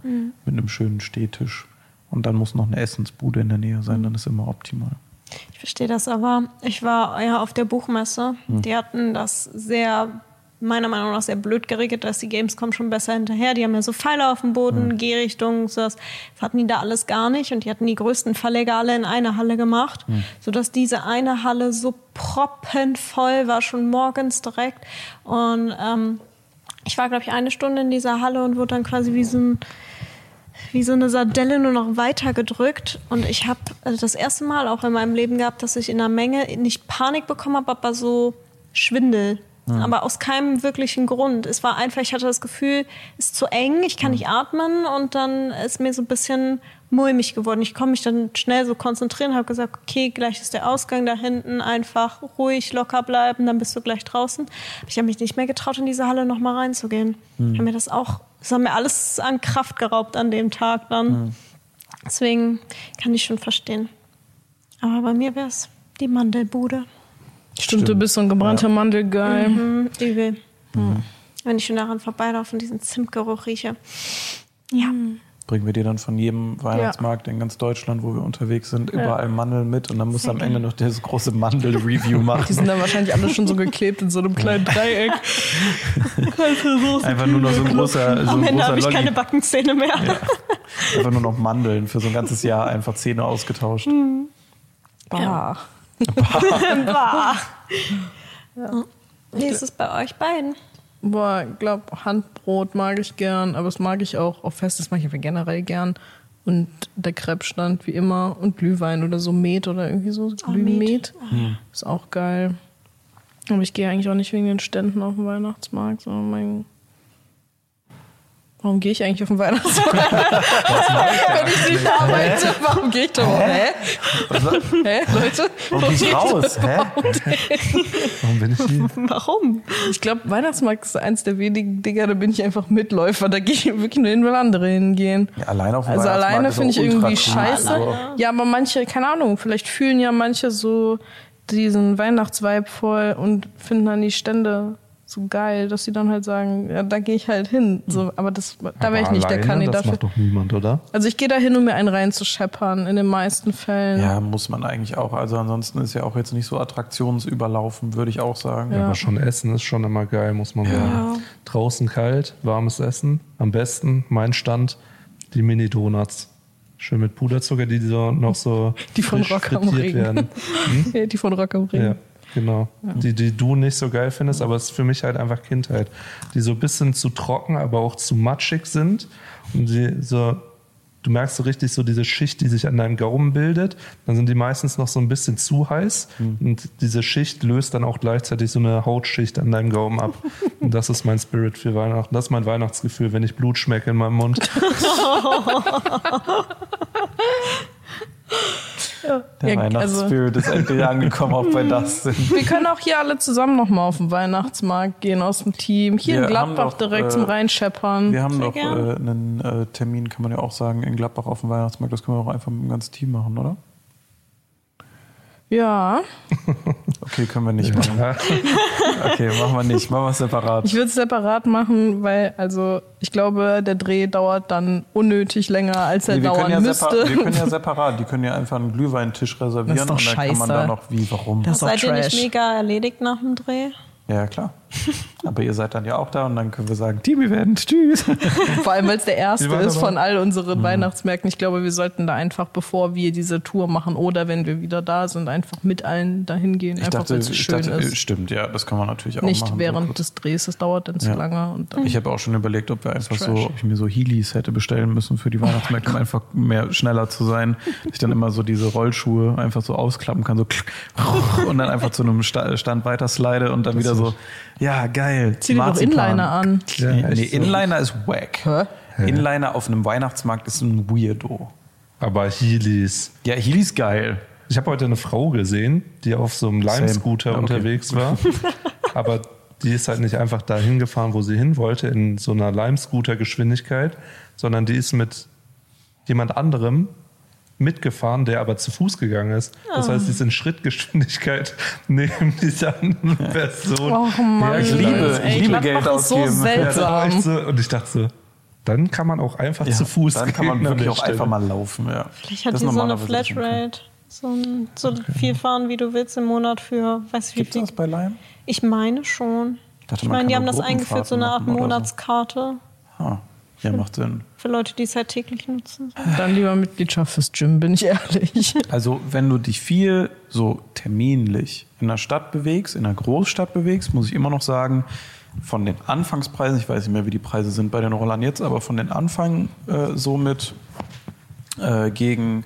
Mit einem schönen Stehtisch. Und dann muss noch eine Essensbude in der Nähe sein, dann ist immer optimal. Ich verstehe das aber. Ich war ja auf der Buchmesse. Die hatten das sehr, meiner Meinung nach, sehr blöd geregelt, dass die Gamescom schon besser hinterher. Die haben ja so Pfeile auf dem Boden, Gehrichtung, so das. Das hatten die da alles gar nicht. Und die hatten die größten Verleger alle in eine Halle gemacht, sodass diese eine Halle so proppenvoll war, schon morgens direkt. Und ähm, ich war, glaube ich, eine Stunde in dieser Halle und wurde dann quasi wie so ein wie so eine Sardelle nur noch weiter gedrückt. Und ich habe also das erste Mal auch in meinem Leben gehabt, dass ich in einer Menge nicht Panik bekommen habe, aber so Schwindel. Aber aus keinem wirklichen Grund. Es war einfach, ich hatte das Gefühl, es ist zu eng, ich kann nicht atmen und dann ist mir so ein bisschen mulmig geworden. Ich konnte mich dann schnell so konzentrieren, habe gesagt, okay, gleich ist der Ausgang da hinten, einfach ruhig, locker bleiben, dann bist du gleich draußen. Ich habe mich nicht mehr getraut, in diese Halle nochmal reinzugehen. Ich habe mir das auch, das hat mir alles an Kraft geraubt an dem Tag dann. Deswegen kann ich schon verstehen. Aber bei mir wäre es die Mandelbude. Stimmt, du bist so ein gebrannter Mandelgeil. Mhm, übel. Wenn ich schon daran vorbeilaufe und diesen Zimtgeruch rieche. Ja. Bringen wir dir dann von jedem Weihnachtsmarkt in ganz Deutschland, wo wir unterwegs sind, überall Mandeln mit und dann musst du am Ende noch dieses große Mandel-Review Die machen. sind dann wahrscheinlich alle schon so geklebt in so einem kleinen Dreieck. Einfach nur noch so ein großer, so Am ein Ende habe ich Lolli. keine Backenzähne mehr. Einfach nur noch Mandeln für so ein ganzes Jahr einfach Zähne ausgetauscht. Bah. Bah. Ja. Wie ist es bei euch beiden? Boah, ich glaube, Handbrot mag ich gern, aber das mag ich auch auf Festes mag ich einfach generell gern. Und der Crepe-Stand wie immer und Glühwein oder so Met oder irgendwie so Glühmet. Ist auch geil. Aber ich gehe eigentlich auch nicht wegen den Ständen auf den Weihnachtsmarkt, sondern mein. Warum gehe ich eigentlich auf den Weihnachtsmarkt? Wenn ich nicht arbeite, warum gehe ich da? Hä? Hä, Leute? Und gehst raus, hä? Warum bin ich hier? Warum? Ich glaube, Weihnachtsmarkt ist eins der wenigen Dinger, da bin ich einfach Mitläufer. Da gehe ich wirklich nur hin, weil andere hingehen. Ja, allein auf dem Also Weihnachtsmarkt alleine finde ich irgendwie scheiße. Also, Ja, aber manche, keine Ahnung, vielleicht fühlen ja manche so diesen Weihnachtsvibe voll und finden dann die Stände so geil, dass sie dann halt sagen, ja, da gehe ich halt hin. So, aber das, da wäre ich Aber nicht der alleine, Kandidat Das macht doch niemand, oder? Also ich gehe da hin, um mir einen reinzuscheppern, in den meisten Fällen. Ja, muss man eigentlich auch. Also ansonsten ist ja auch jetzt nicht so attraktionsüberlaufen, würde ich auch sagen. Ja. Aber schon Essen ist schon immer geil, muss man sagen. Draußen kalt, warmes Essen. Am besten, mein Stand, die Mini-Donuts. Schön mit Puderzucker, die so noch so Die von Rock am Ring. werden. Ja, die von Rock am Ring. Ja, genau. Die, die du nicht so geil findest, aber es ist für mich halt einfach Kindheit. Die so ein bisschen zu trocken, aber auch zu matschig sind. Und die so, du merkst so richtig so diese Schicht, die sich an deinem Gaumen bildet. Dann sind die meistens noch so ein bisschen zu heiß. Und diese Schicht löst dann auch gleichzeitig so eine Hautschicht an deinem Gaumen ab. Und das ist mein Spirit für Weihnachten. Das ist mein Weihnachtsgefühl, wenn ich Blut schmecke in meinem Mund. Der Ja, Weihnachtsspirit ist endlich angekommen, auch bei das sind. Wir können auch hier alle zusammen nochmal auf den Weihnachtsmarkt gehen aus dem Team. Hier Wir in Gladbach doch, direkt äh, zum Reinscheppern. Wir haben Sehr noch äh, einen äh, Termin, kann man ja auch sagen, in Gladbach auf dem Weihnachtsmarkt. Das können wir auch einfach mit dem ganzen Team machen, oder? Ja, Okay, können wir nicht machen. Okay, machen wir nicht. Machen wir es separat. ich würde es separat machen, weil also ich glaube, der Dreh dauert dann unnötig länger, als er Nee, wir, können dauern ja müsste. wir können ja separat. Die können ja einfach einen Glühweintisch reservieren Das ist doch und dann kann man scheiße. da noch, wie, warum? Das ist doch Seid ihr nicht mega erledigt nach dem Dreh? Ja, klar. Aber ihr seid dann ja auch da und dann können wir sagen, Team-Event, tschüss. Vor allem, weil es der erste ist von all unseren Mhm. Weihnachtsmärkten. Ich glaube, wir sollten da einfach, bevor wir diese Tour machen oder wenn wir wieder da sind, einfach mit allen dahin gehen, Ich einfach dachte, weil es schön dachte ist. stimmt, ja, das kann man natürlich auch Nicht machen. so während kurz. des Drehs, das dauert dann zu Ja. lange. Dann Ich habe auch schon überlegt, ob wir einfach so, ob ich mir so Heelys hätte bestellen müssen für die Weihnachtsmärkte, um einfach mehr schneller zu sein. Dass ich dann immer so diese Rollschuhe einfach so ausklappen kann, so und dann einfach zu einem Sta- Stand weiter slide und dann wieder so, ja, geil. zieh dir doch. Inliner an. Ja, nee. Inliner ist wack. Hä? Inliner auf einem Weihnachtsmarkt ist ein Weirdo. Aber Heelys. Ja, Heelys geil. Ich habe heute eine Frau gesehen, die auf so einem Lime-Scooter Okay. unterwegs war. Aber die ist halt nicht einfach dahin gefahren, wo sie hin wollte, in so einer Lime-Scooter-Geschwindigkeit, sondern die ist mit jemand anderem mitgefahren, der aber zu Fuß gegangen ist. Das heißt, sie ist in Schrittgeschwindigkeit neben dieser anderen Person. Och Mann, ich liebe- ey, ich liebe Geld ist so ausgeben. Ja, Ja, seltsam. so, und ich dachte so, dann kann man auch einfach Ja, zu Fuß Dann kann man gehen an wirklich auch Stelle. einfach mal laufen. Ja. Vielleicht hat Das die so eine Flatrate. So, ein, so viel fahren, wie du willst im Monat für, weiß ich wie Gibt es viel. das bei Lime? Ich meine schon. dachte, Ich meine, die haben das eingeführt, so eine Art oder so. Monatskarte Ah, ja, macht Sinn. für Leute, die es halt täglich nutzen. Dann lieber Mitgliedschaft fürs Gym, bin ich ehrlich. Also, wenn du dich viel so terminlich in der Stadt bewegst, in einer Großstadt bewegst, muss ich immer noch sagen, von den Anfangspreisen, ich weiß nicht mehr, wie die Preise sind bei den Rollern jetzt, aber von den Anfang äh, somit äh, gegen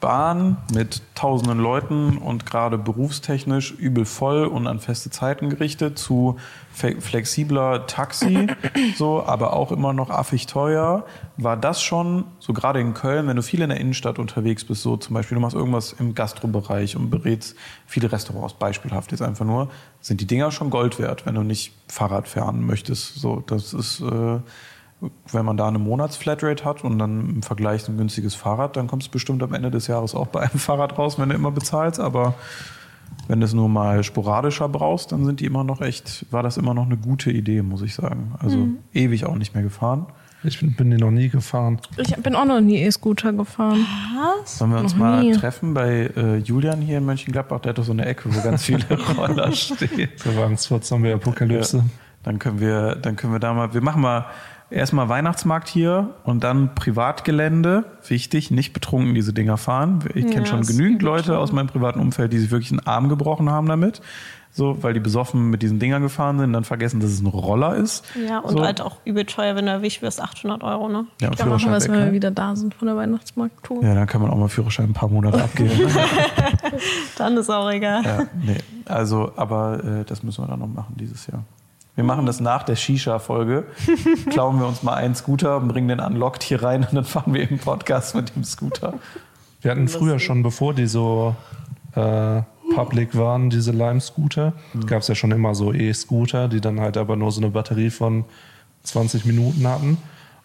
Bahn mit tausenden Leuten und gerade berufstechnisch übel voll und an feste Zeiten gerichtet zu flexibler Taxi, so, aber auch immer noch affig teuer, war das schon, so gerade in Köln, wenn du viel in der Innenstadt unterwegs bist, so zum Beispiel, du machst irgendwas im Gastrobereich und berätst viele Restaurants, beispielhaft jetzt einfach nur, sind die Dinger schon Gold wert, wenn du nicht Fahrrad fahren möchtest. So, das ist, äh, wenn man da eine Monatsflatrate hat und dann im Vergleich ein günstiges Fahrrad, dann kommst du bestimmt am Ende des Jahres auch bei einem Fahrrad raus, wenn du immer bezahlst. Aber wenn du es nur mal sporadischer brauchst, dann sind die immer noch echt, war das immer noch eine gute Idee, muss ich sagen. Also ewig auch nicht mehr gefahren. Ich bin, bin die noch nie gefahren. Ich bin auch noch nie E-Scooter gefahren. Was? Sollen wir uns Noch mal nie. treffen bei äh, Julian hier in Mönchengladbach? Der hat doch so eine Ecke, wo ganz viele Roller stehen. So Wagen Zombie Apokalypse. Ja. Dann können wir, dann können wir da mal, wir machen mal erstmal Weihnachtsmarkt hier und dann Privatgelände. Wichtig, nicht betrunken diese Dinger fahren. Ich kenne Ja, schon genügend Leute aus meinem privaten Umfeld, die sich wirklich einen Arm gebrochen haben damit. So, weil die besoffen mit diesen Dingern gefahren sind, dann vergessen, dass es ein Roller ist. Ja, und so. halt auch übel teuer, wenn du erwischt wirst, 800 Euro, ne? Ja, und Da machen wir es, wenn wir ne? wieder da sind von der Weihnachtsmarkttour. Ja, dann kann man auch mal Führerschein ein paar Monate abgeben. Dann ist auch egal. Ja, nee. Also, aber äh, das müssen wir dann noch machen dieses Jahr. Wir machen das nach der Shisha-Folge. Klauen wir uns mal einen Scooter und bringen den unlocked hier rein und dann fahren wir im Podcast mit dem Scooter. Wir hatten früher schon, bevor die so äh, public waren, diese Lime-Scooter, gab es ja schon immer so E-Scooter, die dann halt aber nur so eine Batterie von 20 Minuten hatten.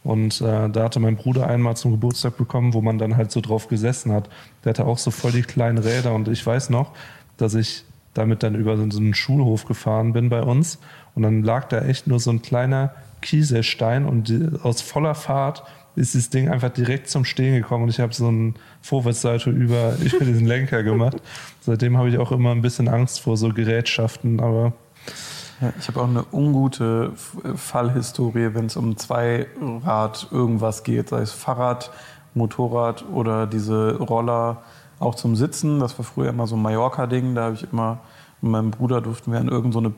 Und äh, da hatte mein Bruder einmal zum Geburtstag bekommen, wo man dann halt so drauf gesessen hat. Der hatte auch so voll die kleinen Räder und ich weiß noch, dass ich damit dann über so einen Schulhof gefahren bin bei uns. Und dann lag da echt nur so ein kleiner Kieselstein und die, aus voller Fahrt ist das Ding einfach direkt zum Stehen gekommen. Und ich habe so einen Vorwärtssalto über, über diesen Lenker gemacht. Seitdem habe ich auch immer ein bisschen Angst vor so Gerätschaften, aber Ja, ich habe auch eine ungute Fallhistorie, wenn es um Zweirad irgendwas geht, sei es Fahrrad, Motorrad oder diese Roller auch zum Sitzen. Das war früher immer so ein Mallorca-Ding. Da habe ich immer mit meinem Bruder durften wir an irgend so eine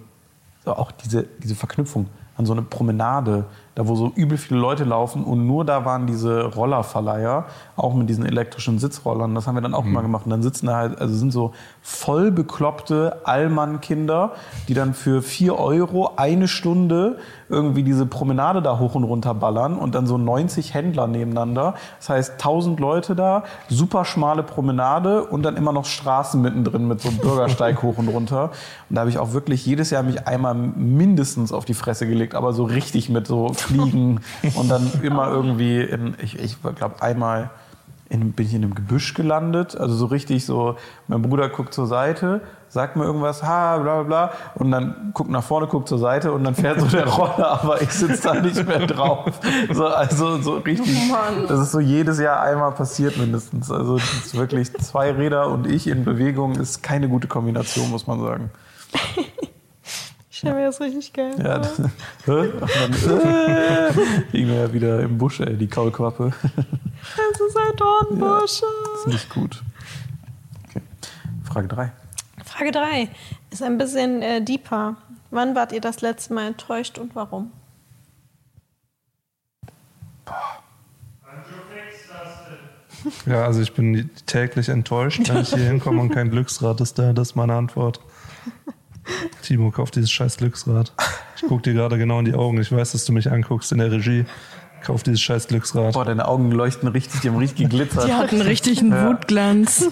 auch diese, diese Verknüpfung an so eine Promenade, da wo so übel viele Leute laufen und nur da waren diese Rollerverleiher, auch mit diesen elektrischen Sitzrollern. Das haben wir dann auch immer gemacht. Und dann sitzen da halt, also sind so voll bekloppte Allmann-Kinder, die dann für vier Euro eine Stunde irgendwie diese Promenade da hoch und runter ballern und dann so 90 Händler nebeneinander. Das heißt 1000 Leute da, super schmale Promenade und dann immer noch Straßen mittendrin mit so einem Bürgersteig hoch und runter. Und da habe ich auch wirklich jedes Jahr mich einmal mindestens auf die Fresse gelegt, aber so richtig mit so Fliegen und dann immer irgendwie in, ich, ich glaube einmal in, bin ich in einem Gebüsch gelandet, also so richtig so, mein Bruder guckt zur Seite, sagt mir irgendwas, ha, bla bla bla, und dann guckt nach vorne, guckt zur Seite und dann fährt so der Roller, aber ich sitze da nicht mehr drauf. So, also so richtig, das ist so jedes Jahr einmal passiert mindestens. Also wirklich zwei Räder und ich in Bewegung ist keine gute Kombination, muss man sagen. Ich stelle mir das richtig geil Ja, vor. das, und dann liegen wir ja wieder im Busch, ey, die Kaulquappe. Das ist ein Dornbusch. Das ist nicht gut. Okay. Frage 3. Frage 3 ist ein bisschen äh, deeper. Wann wart ihr das letzte Mal enttäuscht und warum? ja, also ich bin täglich enttäuscht, wenn ich hier hinkomme und kein Glücksrad ist da. Das ist meine Antwort. Timo, kauf dieses scheiß Glücksrad. Ich guck dir gerade genau in die Augen. Ich weiß, dass du mich anguckst in der Regie. Kauf dieses scheiß Glücksrad. Boah, deine Augen leuchten richtig, die haben richtig geglitzert. Die hatten richtig einen Ja. Wutglanz.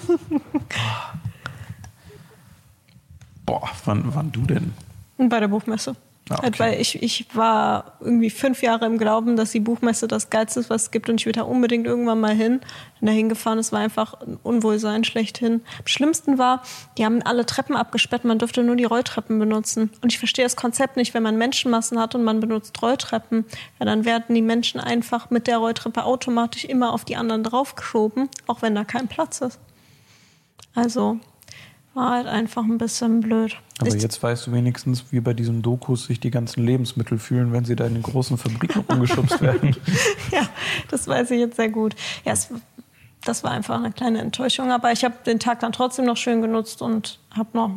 Boah, wann, wann du denn? Bei der Buchmesse. Ah, okay. weil ich, ich war irgendwie fünf Jahre im Glauben, dass die Buchmesse das Geilste ist, was es gibt und ich will da unbedingt irgendwann mal hin. Bin da hingefahren, es war einfach ein Unwohlsein schlechthin. Am schlimmsten war, die haben alle Treppen abgesperrt, man durfte nur die Rolltreppen benutzen. Und ich verstehe das Konzept nicht, wenn man Menschenmassen hat und man benutzt Rolltreppen, ja, dann werden die Menschen einfach mit der Rolltreppe automatisch immer auf die anderen draufgeschoben, auch wenn da kein Platz ist. Also war halt einfach ein bisschen blöd. Aber Ich- jetzt weißt du wenigstens, wie bei diesen Dokus sich die ganzen Lebensmittel fühlen, wenn sie da in den großen Fabriken rumgeschubst werden. Ja, das weiß ich jetzt sehr gut. Ja, es, das war einfach eine kleine Enttäuschung, aber ich habe den Tag dann trotzdem noch schön genutzt und habe noch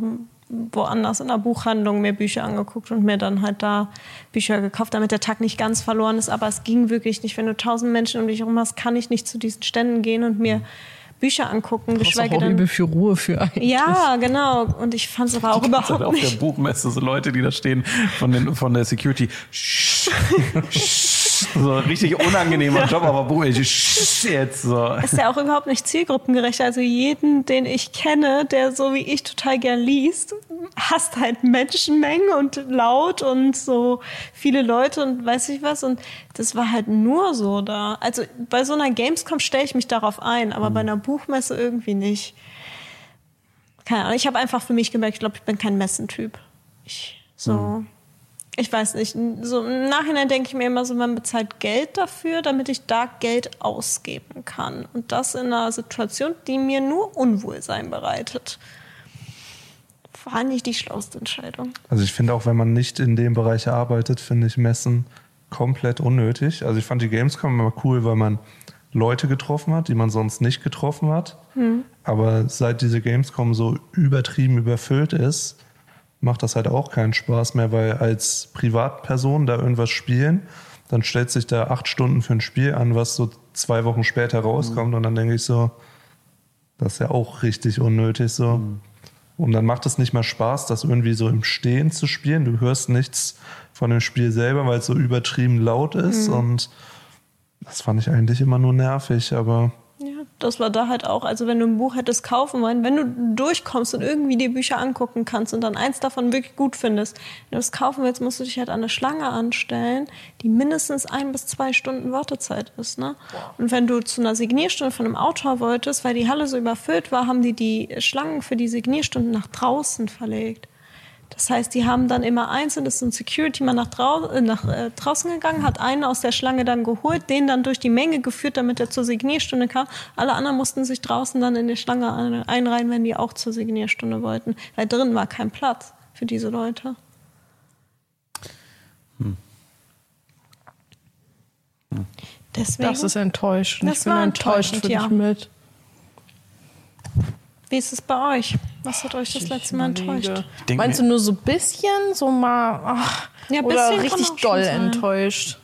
woanders in der Buchhandlung mir Bücher angeguckt und mir dann halt da Bücher gekauft, damit der Tag nicht ganz verloren ist. Aber es ging wirklich nicht. Wenn du tausend Menschen um dich herum hast, kann ich nicht zu diesen Ständen gehen und mir Bücher angucken, Brauchst geschweige auch denn. übel viel Ruhe für eigentlich. Ja, genau. Und ich fand es aber auch Halt überhaupt auf der nicht. Buchmesse so Leute, die da stehen von, den, von der Security. so ein richtig unangenehmer Job, aber Buch jetzt so. Ist ja auch überhaupt nicht zielgruppengerecht. Also jeden, den ich kenne, der so wie ich total gern liest, hasst halt Menschenmengen und laut und so viele Leute und weiß ich was. Und das war halt nur so da. Also bei so einer Gamescom stelle ich mich darauf ein, aber bei einer Buchmesse irgendwie nicht. Keine Ahnung. Ich habe einfach für mich gemerkt, ich glaube, ich bin kein Messentyp. Ich so. Ich weiß nicht. So im Nachhinein denke ich mir immer so, man bezahlt Geld dafür, damit ich da Geld ausgeben kann. Und das in einer Situation, die mir nur Unwohlsein bereitet. War nicht die schlauste Entscheidung. Also ich finde auch, wenn man nicht in dem Bereich arbeitet, finde ich Messen komplett unnötig. Also ich fand die Gamescom immer cool, weil man Leute getroffen hat, die man sonst nicht getroffen hat. Aber seit diese Gamescom so übertrieben überfüllt ist, macht das halt auch keinen Spaß mehr, weil als Privatperson da irgendwas spielen, dann stellt sich da acht Stunden für ein Spiel an, was so zwei Wochen später rauskommt und dann denke ich so, das ist ja auch richtig unnötig so. Und dann macht es nicht mal Spaß, das irgendwie so im Stehen zu spielen. Du hörst nichts von dem Spiel selber, weil es so übertrieben laut ist. Und das fand ich eigentlich immer nur nervig, aber Ja, das war da halt auch. Also wenn du ein Buch hättest kaufen wollen, wenn du durchkommst und irgendwie die Bücher angucken kannst und dann eins davon wirklich gut findest, wenn du es kaufen willst, musst du dich halt an eine Schlange anstellen, die mindestens ein bis zwei Stunden Wartezeit ist. Ne? Und wenn du zu einer Signierstunde von einem Autor wolltest, weil die Halle so überfüllt war, haben die die Schlangen für die Signierstunden nach draußen verlegt. Das heißt, die haben dann immer einzeln, das ist ein Security-Mann nach, drau äh, nach äh, draußen gegangen, hat einen aus der Schlange dann geholt, den dann durch die Menge geführt, damit er zur Signierstunde kam. Alle anderen mussten sich draußen dann in die Schlange ein- einreihen, wenn die auch zur Signierstunde wollten, weil drin war kein Platz für diese Leute. Deswegen, Das ist enttäuschend. Das ich bin war enttäuscht enttäuschend, für ja. dich mit. Wie ist es bei euch? Was hat euch das Ich letzte Mal enttäuscht? Meinst du nur so ein bisschen, so mal, ach, Ja, oder richtig doll enttäuscht?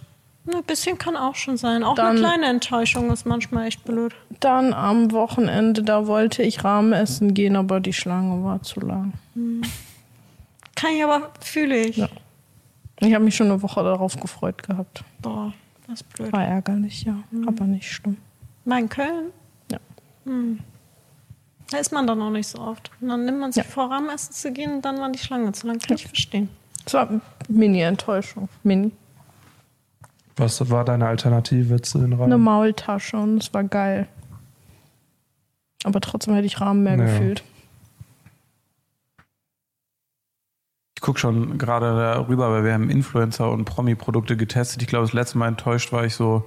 Ein bisschen kann auch schon sein. Auch Dann- eine kleine Enttäuschung ist manchmal echt blöd. Dann am Wochenende, da wollte ich Rahmen essen gehen, aber die Schlange war zu lang. Kann ich aber, fühle ich. Ja. Ich habe mich schon eine Woche darauf gefreut gehabt. Boah, das ist blöd. War ärgerlich, ja, aber nicht schlimm. Mal in Köln? Ja. Da ist man dann auch nicht so oft. Und dann nimmt man sich Ja. vor, Rahmenessen zu gehen und dann war die Schlange zu lang. Kann ich verstehen. Es war eine Mini-Enttäuschung. Mini. was war deine Alternative zu den Eine Rahmen? Maultasche und es war geil. Aber trotzdem hätte ich Rahmen mehr Ja. gefühlt. Ich gucke schon gerade darüber, weil wir haben Influencer und Promi-Produkte getestet. Ich glaube, das letzte Mal enttäuscht war ich so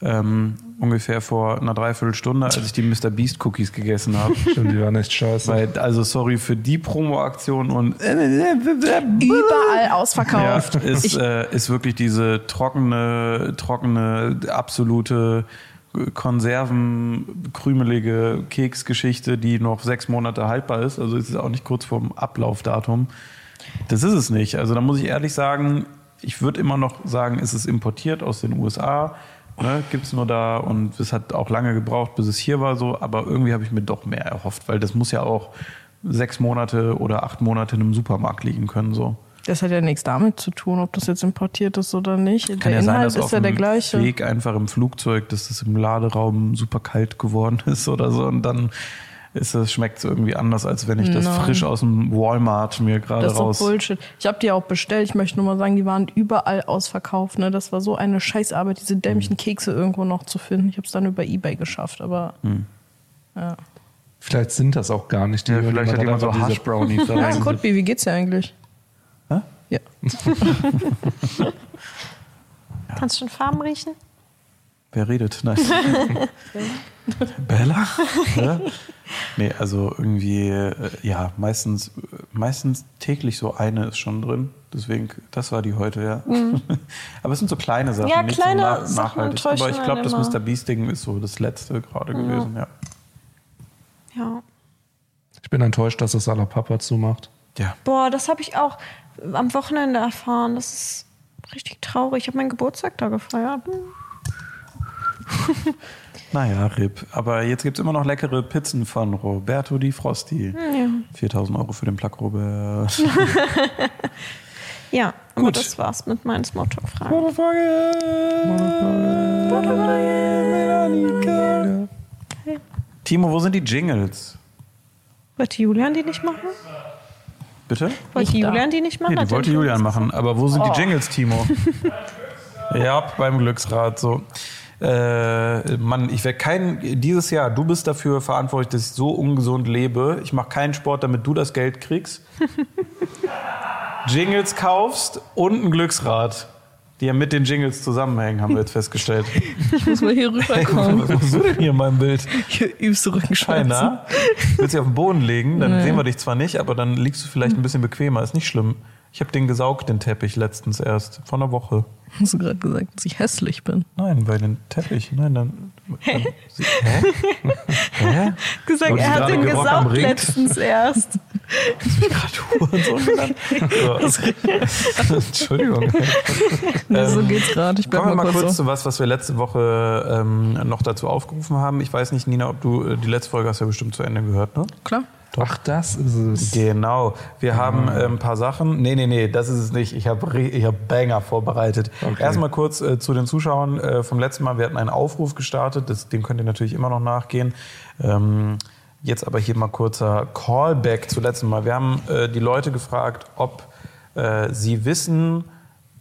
ähm, ungefähr vor einer Dreiviertelstunde, als ich die Mr. Beast Cookies gegessen habe. Stimmt, die waren echt scheiße. weil, also sorry für die Promo-Aktion und Überall ausverkauft. Ja, ist, äh, ist wirklich diese trockene, trockene, absolute konservenkrümelige Keksgeschichte, die noch sechs Monate haltbar ist. Also es ist auch nicht kurz vorm Ablaufdatum. Das ist es nicht. Also da muss ich ehrlich sagen, ich würde immer noch sagen, es ist importiert aus den USA. Ne, Gibt es nur da und es hat auch lange gebraucht, bis es hier war so, aber irgendwie habe ich mir doch mehr erhofft, weil das muss ja auch sechs Monate oder acht Monate in einem Supermarkt liegen können. So. das hat ja nichts damit zu tun, ob das jetzt importiert ist oder nicht. Kann der ja sein, Inhalt dass ist auf ja der gleiche. Weg einfach im Flugzeug, dass es im Laderaum super kalt geworden ist oder so und dann ist es schmeckt es irgendwie anders, als wenn ich das Nein. frisch aus dem Walmart mir gerade Das ist doch raus. Bullshit. Ich habe die auch bestellt. Ich möchte nur mal sagen, die waren überall ausverkauft. Ne? Das war so eine Scheißarbeit, diese dämlichen Kekse irgendwo noch zu finden. Ich habe es dann über Ebay geschafft, aber ja. Vielleicht sind das auch gar nicht die. Ja, vielleicht hat jemand so Hash Brownies rein. Kutbi, wie geht's dir eigentlich? Hä? Ja. Kannst du schon Farben riechen? Wer redet? Nein. Bella? Ja? Nee, also irgendwie, äh, ja, meistens, meistens täglich so eine ist schon drin. Deswegen, das war die heute, ja. Aber es sind so kleine Sachen, Mhm. Ja, nicht kleine so na Sachen nachhaltig. Aber ich glaube, das. Mr. Beast-Ding ist so das letzte gerade gewesen, ja. Ja. Ich bin enttäuscht, dass das aller Papa zumacht. Ja. Boah, das habe ich auch am Wochenende erfahren. Das ist richtig traurig. Ich habe meinen Geburtstag da gefeiert. Naja, RIP. Aber jetzt gibt es immer noch leckere Pizzen von Roberto Di Frosti. Ja, 4000 Euro für den Plug Robert. ja aber Gut. das war's mit meinen Smalltalk-Fragen. Timo, wo sind die Jingles? Wollte Julian die nicht machen? Bitte? Wollte. Julian die nicht machen? Nee, die wollte Julian machen. Aber wo sind die Jingles, Timo? ja, beim Glücksrad. So. Äh, Mann, ich werde kein. Dieses Jahr, du bist dafür verantwortlich, dass ich so ungesund lebe. Ich mache keinen Sport, damit du das Geld kriegst. Jingles kaufst und ein Glücksrad. Die ja mit den Jingles zusammenhängen, haben wir jetzt festgestellt. Ich muss mal hier rüberkommen. Was machst du denn hier in meinem Bild? Hier übst du Rückenschmerzen. Keiner. Willst dich auf den Boden legen, dann Nee. sehen wir dich zwar nicht, aber dann liegst du vielleicht ein bisschen bequemer. Ist nicht schlimm. Ich habe den gesaugt, den Teppich, letztens erst. Vor einer Woche. Hast du gerade gesagt, dass ich hässlich bin? Nein, bei den Teppich. Nein, dann. dann sie, hä? Hä? gesagt, er hat den gesaugt letztens erst. Genannt? So. Entschuldigung. Nee, so geht's gerade. Kommen wir mal mal kurz, kurz so. zu was, was wir letzte Woche ähm, noch dazu aufgerufen haben. Ich weiß nicht, Nina, ob du äh, die letzte Folge hast ja bestimmt zu Ende gehört, ne? Klar. Ach, das ist es. Genau. Wir haben äh, ein paar Sachen. Nee, nee, nee, das ist es nicht. Ich habe ich hab Banger vorbereitet. Okay. Erstmal kurz äh, zu den Zuschauern äh, vom letzten Mal. Wir hatten einen Aufruf gestartet, das, dem könnt ihr natürlich immer noch nachgehen. Ähm, jetzt aber hier mal kurzer Callback zu letzten Mal. Wir haben äh, die Leute gefragt, ob äh, sie wissen,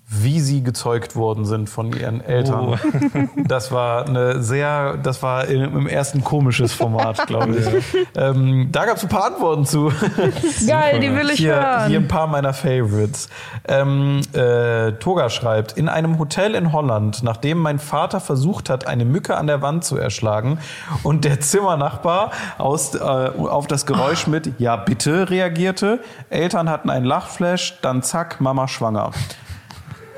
wie sie gezeugt worden sind von ihren Eltern. Oh. Das war eine sehr, das war im ersten komisches Format, glaube ich. Ähm, da gab es ein paar Antworten zu. Geil, die will ich Hier, hören. hier ein paar meiner Favorites. Ähm, äh, Toga schreibt, in einem Hotel in Holland, nachdem mein Vater versucht hat, eine Mücke an der Wand zu erschlagen und der Zimmernachbar aus, äh, auf das Geräusch mit Ja bitte reagierte, Eltern hatten einen Lachflash, dann zack, Mama schwanger.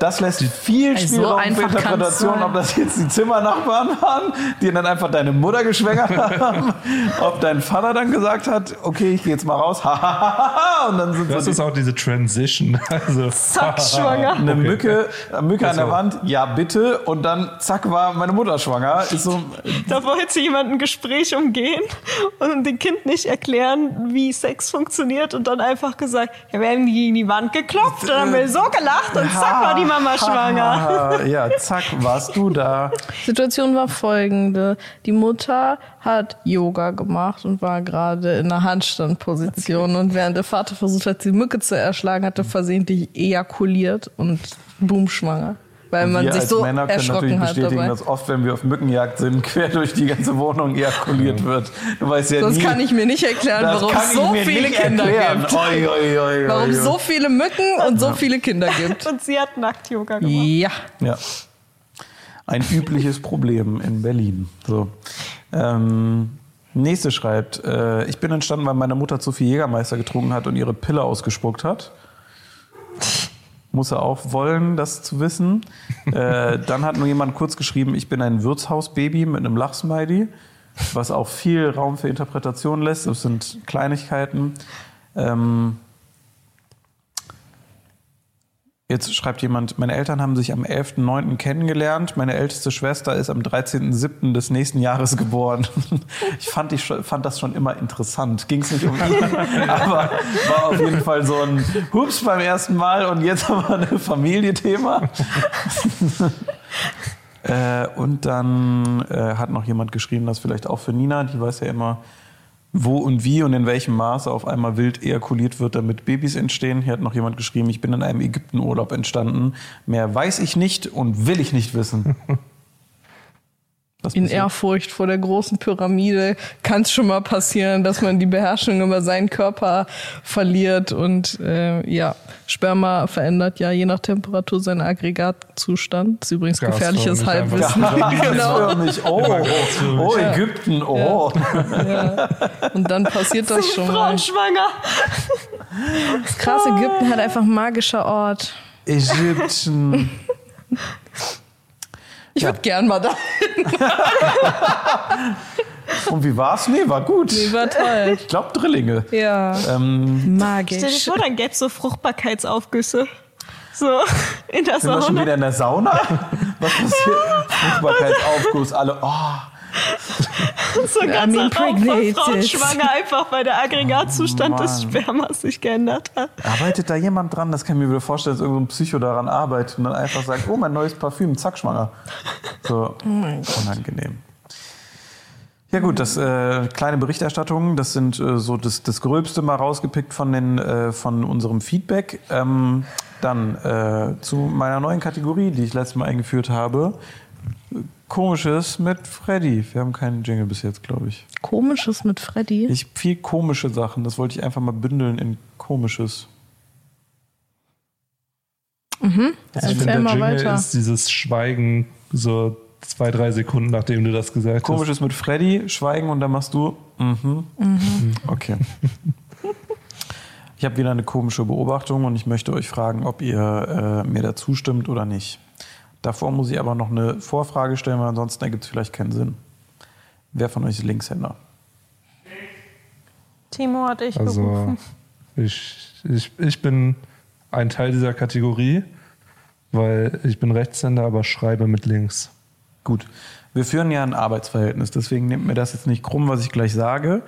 Das lässt viel Ey, so Spielraum für einfach kann's Interpretation, ob das jetzt die Zimmernachbarn waren, die dann einfach deine Mutter geschwängert haben, ob dein Vater dann gesagt hat, okay, ich gehe jetzt mal raus, und dann sind Das so die ist auch diese Transition. Also, Zack, schwanger. eine Mücke, eine Mücke an der Also. Wand, ja bitte, und dann zack war meine Mutter schwanger. Ist so, Da wollte jemand ein Gespräch umgehen und dem Kind nicht erklären, wie Sex funktioniert und dann einfach gesagt, ja, wir haben die in die Wand geklopft und haben wir so gelacht und zack war die Mama schwanger. ja, zack, warst du da. Situation war folgende. Die Mutter hat Yoga gemacht und war gerade in einer Handstandposition. Und während der Vater versucht hat, die Mücke zu erschlagen, hatte versehentlich ejakuliert und boom, schwanger. Weil man wir sich als so Männer können natürlich bestätigen, dabei. dass oft, wenn wir auf Mückenjagd sind, quer durch die ganze Wohnung ejakuliert wird. Du weißt ja Sonst nie, kann ich mir nicht erklären, das warum kann es ich so mir viele nicht Kinder erklären. gibt. Oi, oi, oi, Warum es so viele Mücken und so viele Kinder gibt. Und sie hat Nackt-Yoga gemacht. Ja. Ja. Ein übliches Problem in Berlin. So. Ähm, nächste schreibt, äh, ich bin entstanden, weil meine Mutter zu viel Jägermeister getrunken hat und ihre Pille ausgespuckt hat. Muss er auch wollen, das zu wissen. Äh, dann hat nur jemand kurz geschrieben, ich bin ein Wirtshausbaby mit einem Lachsmiley, was auch viel Raum für Interpretation lässt. Das sind Kleinigkeiten. Ähm, Jetzt schreibt jemand, meine Eltern haben sich am 11.09. kennengelernt. Meine älteste Schwester ist am 13.07. des nächsten Jahres geboren. Ich fand, ich fand das schon immer interessant. Ging es nicht um ihn, aber war auf jeden Fall so ein Hups beim ersten Mal und jetzt haben wir ein Familienthema. äh, und dann äh, hat noch jemand geschrieben, das vielleicht auch für Nina, die weiß ja immer, wo und wie und in welchem Maße auf einmal wild ejakuliert wird, damit Babys entstehen. Hier hat noch jemand geschrieben, ich bin in einem Ägyptenurlaub entstanden. Mehr weiß ich nicht und will ich nicht wissen. Was In passiert? Ehrfurcht vor der großen Pyramide kann es schon mal passieren, dass man die Beherrschung über seinen Körper verliert und äh, ja, Sperma verändert ja je nach Temperatur seinen Aggregatzustand. Ist übrigens Gasförmig gefährliches. Halbwissen. genau. Oh, oh, Ägypten, oh. Ja. Und dann passiert das schon mal. Frauen schwanger. Das krass, Ägypten hat einfach ein magischer Ort. Ägypten. Ich würde gern mal da. Und wie war's? Nee, war gut. Nee, war toll. Ich glaube Drillinge. Ja. Ähm, Stell dir Magisch. vor, dann gäbe es so Fruchtbarkeitsaufgüsse. So in der sind wir schon Sauna. wieder in der Sauna? Was passiert? Fruchtbarkeitsaufguss, alle. Oh, So voll impregnated. Frauen schwanger, einfach weil der Aggregatzustand des Mann. Spermas sich geändert hat. arbeitet da jemand dran? Das kann ich mir wieder vorstellen, dass irgendein Psycho daran arbeitet und dann einfach sagt, oh, mein neues Parfüm, zack, schwanger. So, unangenehm. Ja gut, das äh, kleine Berichterstattung, das sind äh, so das, das Gröbste mal rausgepickt von, den, äh, von unserem Feedback. Ähm, dann äh, zu meiner neuen Kategorie, die ich letztes Mal eingeführt habe. Komisches mit Freddy. Wir haben keinen Jingle bis jetzt, glaube ich. Komisches mit Freddy. Ich viel komische Sachen. Das wollte ich einfach mal bündeln in komisches. Ich finde, Erzähl der mal Jingle weiter. ist dieses Schweigen so zwei, drei Sekunden, nachdem du das gesagt hast. Komisches mit Freddy, Schweigen und dann machst du. Mhm. Okay. Ich habe wieder eine komische Beobachtung und ich möchte euch fragen, ob ihr äh, mir da zustimmt oder nicht. Davor muss ich aber noch eine Vorfrage stellen, weil ansonsten ergibt es vielleicht keinen Sinn. Wer von euch ist Linkshänder? Timo hat ich Also gerufen. ich, ich, ich bin ein Teil dieser Kategorie, weil ich bin Rechtshänder, aber schreibe mit links. Gut. Wir führen ja ein Arbeitsverhältnis, deswegen nehmt mir das jetzt nicht krumm, was ich gleich sage.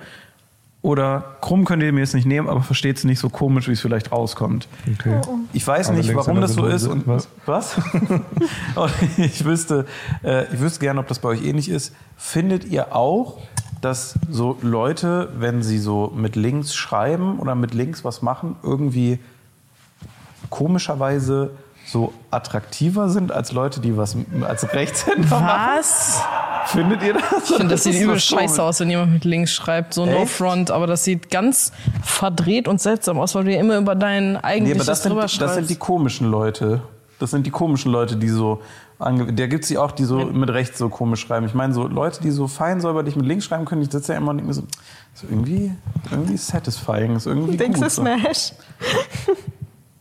Oder krumm könnt ihr mir jetzt nicht nehmen, aber versteht es nicht so komisch, wie es vielleicht rauskommt. Okay. Ich weiß Aber nicht, warum das so ist. Und was? was? Und ich wüsste, äh, ich wüsste gerne, ob das bei euch ähnlich ist. Findet ihr auch, dass so Leute, wenn sie so mit links schreiben oder mit links was machen, irgendwie komischerweise so attraktiver sind als Leute, die was als Rechtshänder machen? Was? Findet ihr das? Ich finde, das sieht übel scheiße aus, wenn jemand mit links schreibt. So no Echt? front, aber das sieht ganz verdreht und seltsam aus, weil du ja immer über dein Nee, eigentliches aber das sind, drüber das schreibst. sind die komischen Leute. Das sind die komischen Leute, die so. ange- Da gibt es die auch, die so mit rechts so komisch schreiben. Ich meine, so Leute, die so fein säuberlich mit links schreiben können, ich sitze ja immer und denke mir so, ist irgendwie, irgendwie satisfying, ist irgendwie Denkst gut. du so.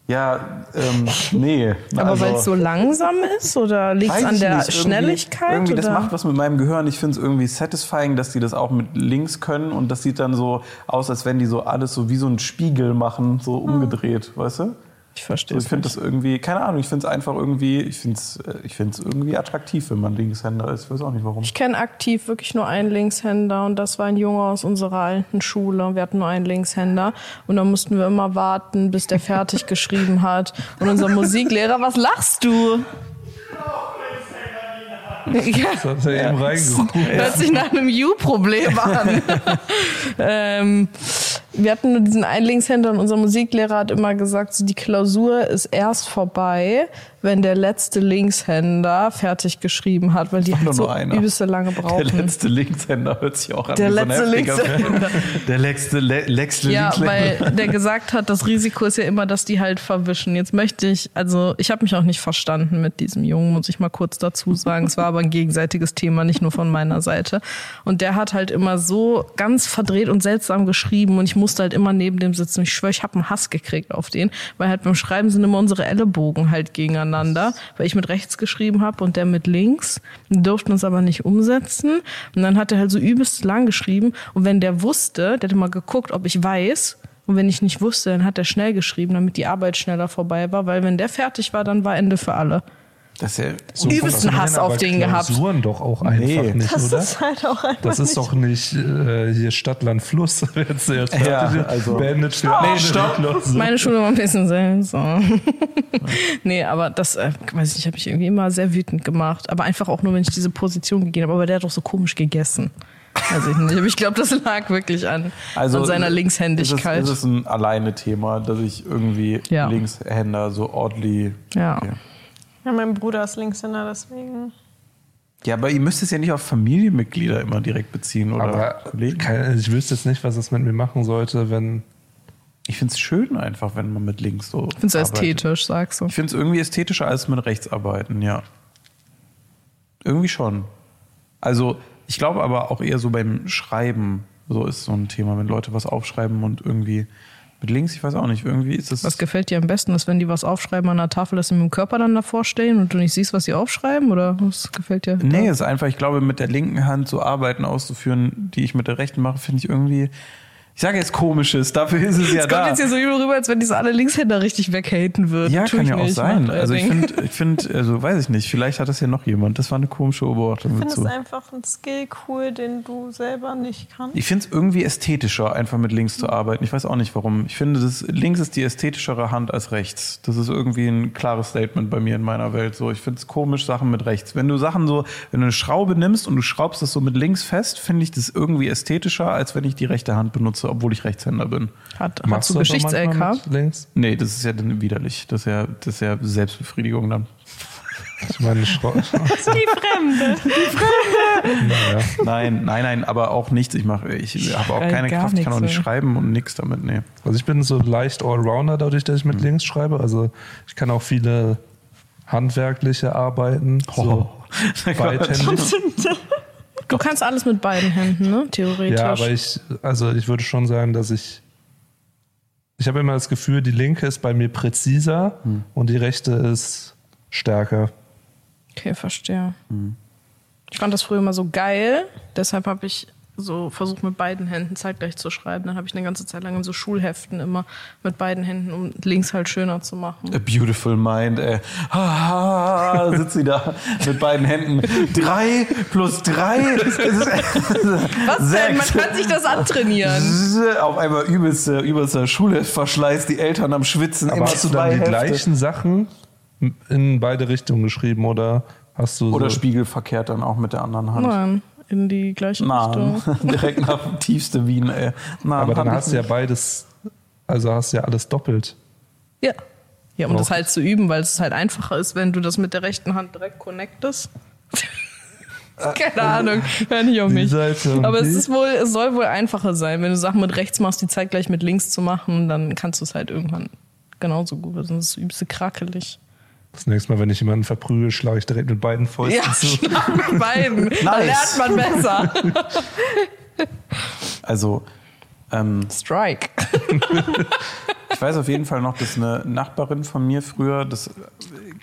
Ja, ähm, nee. aber also, weil es so langsam ist oder liegt es an der nicht, irgendwie- Schnelligkeit? Irgendwie, das oder? macht was mit meinem Gehirn. Ich finde es irgendwie satisfying, dass die das auch mit links können und das sieht dann so aus, als wenn die so alles so wie so ein Spiegel machen, so umgedreht, weißt du? Ich verstehe Also ich finde das irgendwie, keine Ahnung, ich finde es einfach irgendwie, ich finde es ich find's irgendwie attraktiv, wenn man Linkshänder ist. Ich weiß auch nicht warum. Ich kenne aktiv wirklich nur einen Linkshänder und das war ein Junge aus unserer alten Schule. Wir hatten nur einen Linkshänder und dann mussten wir immer warten, bis der fertig geschrieben hat. Und unser Musiklehrer, was lachst du? Ja, Das hat er eben reingerufen. hört sich nach einem You-Problem an. ähm, wir hatten nur diesen einen Linkshänder und unser Musiklehrer hat immer gesagt, so, die Klausur ist erst vorbei, wenn der letzte Linkshänder fertig geschrieben hat, weil die halt so einer. übelste lange Der brauchen. letzte Linkshänder hört sich auch an Der so letzte heftiger Linkshänder. Der letzte, le letzte Ja, Linkshänder. weil der gesagt hat, das Risiko ist ja immer, dass die halt verwischen. Jetzt möchte ich, also ich habe mich auch nicht verstanden mit diesem Jungen, muss ich mal kurz dazu sagen. Es war aber ein gegenseitiges Thema, nicht nur von meiner Seite. Und der hat halt immer so ganz verdreht und seltsam geschrieben und ich musste halt immer neben dem sitzen. Ich schwöre, ich habe einen Hass gekriegt auf den, weil halt beim Schreiben sind immer unsere Ellenbogen halt gegeneinander, weil ich mit rechts geschrieben habe und der mit links. Wir durften uns aber nicht umsetzen. Und dann hat er halt so übelst lang geschrieben und wenn der wusste, der hat immer geguckt, ob ich weiß, und wenn ich nicht wusste, dann hat er schnell geschrieben, damit die Arbeit schneller vorbei war, weil wenn der fertig war, dann war Ende für alle. Das ist ja So übelsten Hass auf den gehabt. Klausuren doch auch einfach Nee. nicht, Das oder? ist halt auch einfach Das ist nicht. doch nicht äh, hier Stadt, Land, Fluss. Jetzt jetzt Ja, also- beendet für Nee, stopp. Meine Schule war ein bisschen seltsam. nee, aber das, äh, weiß ich nicht, habe ich irgendwie immer sehr wütend gemacht. Aber einfach auch nur, wenn ich diese Position gegeben habe. Aber der hat doch so komisch gegessen. Weiß ich nicht. Aber ich glaube, das lag wirklich an, an seiner Linkshändigkeit. Ist es, ist es ein alleine Thema, dass ich irgendwie Ja. Linkshänder so oddly. Ja. Okay. Ja, mein Bruder ist Linkshänder, deswegen. Ja, aber ihr müsst es ja nicht auf Familienmitglieder immer direkt beziehen oder Aber Kollegen. keine, ich wüsste jetzt nicht, was es mit mir machen sollte, wenn. Ich finde es schön einfach, wenn man mit links so. Ich finde es ästhetisch, sagst du. Ich finde es irgendwie ästhetischer als mit rechts arbeiten, ja. Irgendwie schon. Also, ich glaube aber auch eher so beim Schreiben, so ist so ein Thema, wenn Leute was aufschreiben und irgendwie Mit links, ich weiß auch nicht. Irgendwie ist das. Was gefällt dir am besten, dass wenn die was aufschreiben an der Tafel, dass sie mit dem Körper dann davor stehen und du nicht siehst, was sie aufschreiben? Oder was gefällt dir? Nee, da? es ist einfach, ich glaube, mit der linken Hand so Arbeiten auszuführen, die ich mit der rechten mache, finde ich irgendwie. Ich sage jetzt komisches, dafür ist es ja Es kommt da. jetzt hier so übel rüber, als wenn diese alle Linkshänder richtig weghaten würden. Ja, Tu kann ich ja auch nicht, sein. Also ich finde, ich finde, also weiß ich nicht, vielleicht hat das ja noch jemand. Das war eine komische Beobachtung Ich finde es einfach ein Skill cool, den du selber nicht kannst. Ich finde es irgendwie ästhetischer, einfach mit links zu arbeiten. Ich weiß auch nicht warum. Ich finde, das, links ist die ästhetischere Hand als rechts. Das ist irgendwie ein klares Statement bei mir in meiner Welt. So, ich finde es komisch, Sachen mit rechts. Wenn du Sachen so, wenn du eine Schraube nimmst und du schraubst das so mit links fest, finde ich das irgendwie ästhetischer, als wenn ich die rechte Hand benutze, obwohl ich Rechtshänder bin. Hat, so du Geschichts-LK. Nee, das ist ja dann widerlich. Das ist ja, das ist ja Selbstbefriedigung dann. Ich meine, Schra Die Fremde. naja. Nein, nein, nein, aber auch nichts. Ich mache, ich habe auch keine Kraft. Ich kann auch nicht schreiben und nichts damit. Nee. Also ich bin so leicht Allrounder dadurch, dass ich Mhm. mit links schreibe. Also ich kann auch viele handwerkliche Arbeiten. So beidhändig. Du kannst alles mit beiden Händen, ne? Theoretisch. Ja, aber ich, also ich würde schon sagen, dass ich, ich habe immer das Gefühl, die linke ist bei mir präziser Hm. und die rechte ist stärker. Okay, verstehe. Mhm. Ich fand das früher immer so geil, deshalb habe ich so versucht mit beiden Händen zeitgleich zu schreiben. Dann habe ich eine ganze Zeit lang in so Schulheften immer mit beiden Händen, um links halt schöner zu machen. A beautiful mind, ey. Ha, ha, sitzt sie da mit beiden Händen. Drei plus drei ist Was denn? Man kann sich das antrainieren. Auf einmal übelster, übelster Schulverschleiß, die Eltern am Schwitzen. Aber immer hast du dann die Hefte. gleichen Sachen in beide Richtungen geschrieben oder hast du Oder so, spiegelverkehrt dann auch mit der anderen Hand. Nein, in die gleiche Nein, Richtung. direkt nach tiefste Wien, ey. Nein, aber dann hast du ja beides, also hast du ja alles doppelt. Ja. Ja, um Auch. das halt zu üben, weil es halt einfacher ist, wenn du das mit der rechten Hand direkt connectest. Keine Ahnung, hör nicht auf mich. Seite Aber es ist wohl, es soll wohl einfacher sein, wenn du Sachen mit rechts machst, die zeitgleich mit links zu machen, dann kannst du es halt irgendwann genauso gut. Sonst ist es übelst krakelig. Das nächste Mal, wenn ich jemanden verprügel, schlage ich direkt mit beiden Fäusten Ja, zu. schlag mit beiden. Da Nice. lernt man besser. Also, ähm, Strike. Ich weiß auf jeden Fall noch, dass eine Nachbarin von mir früher, das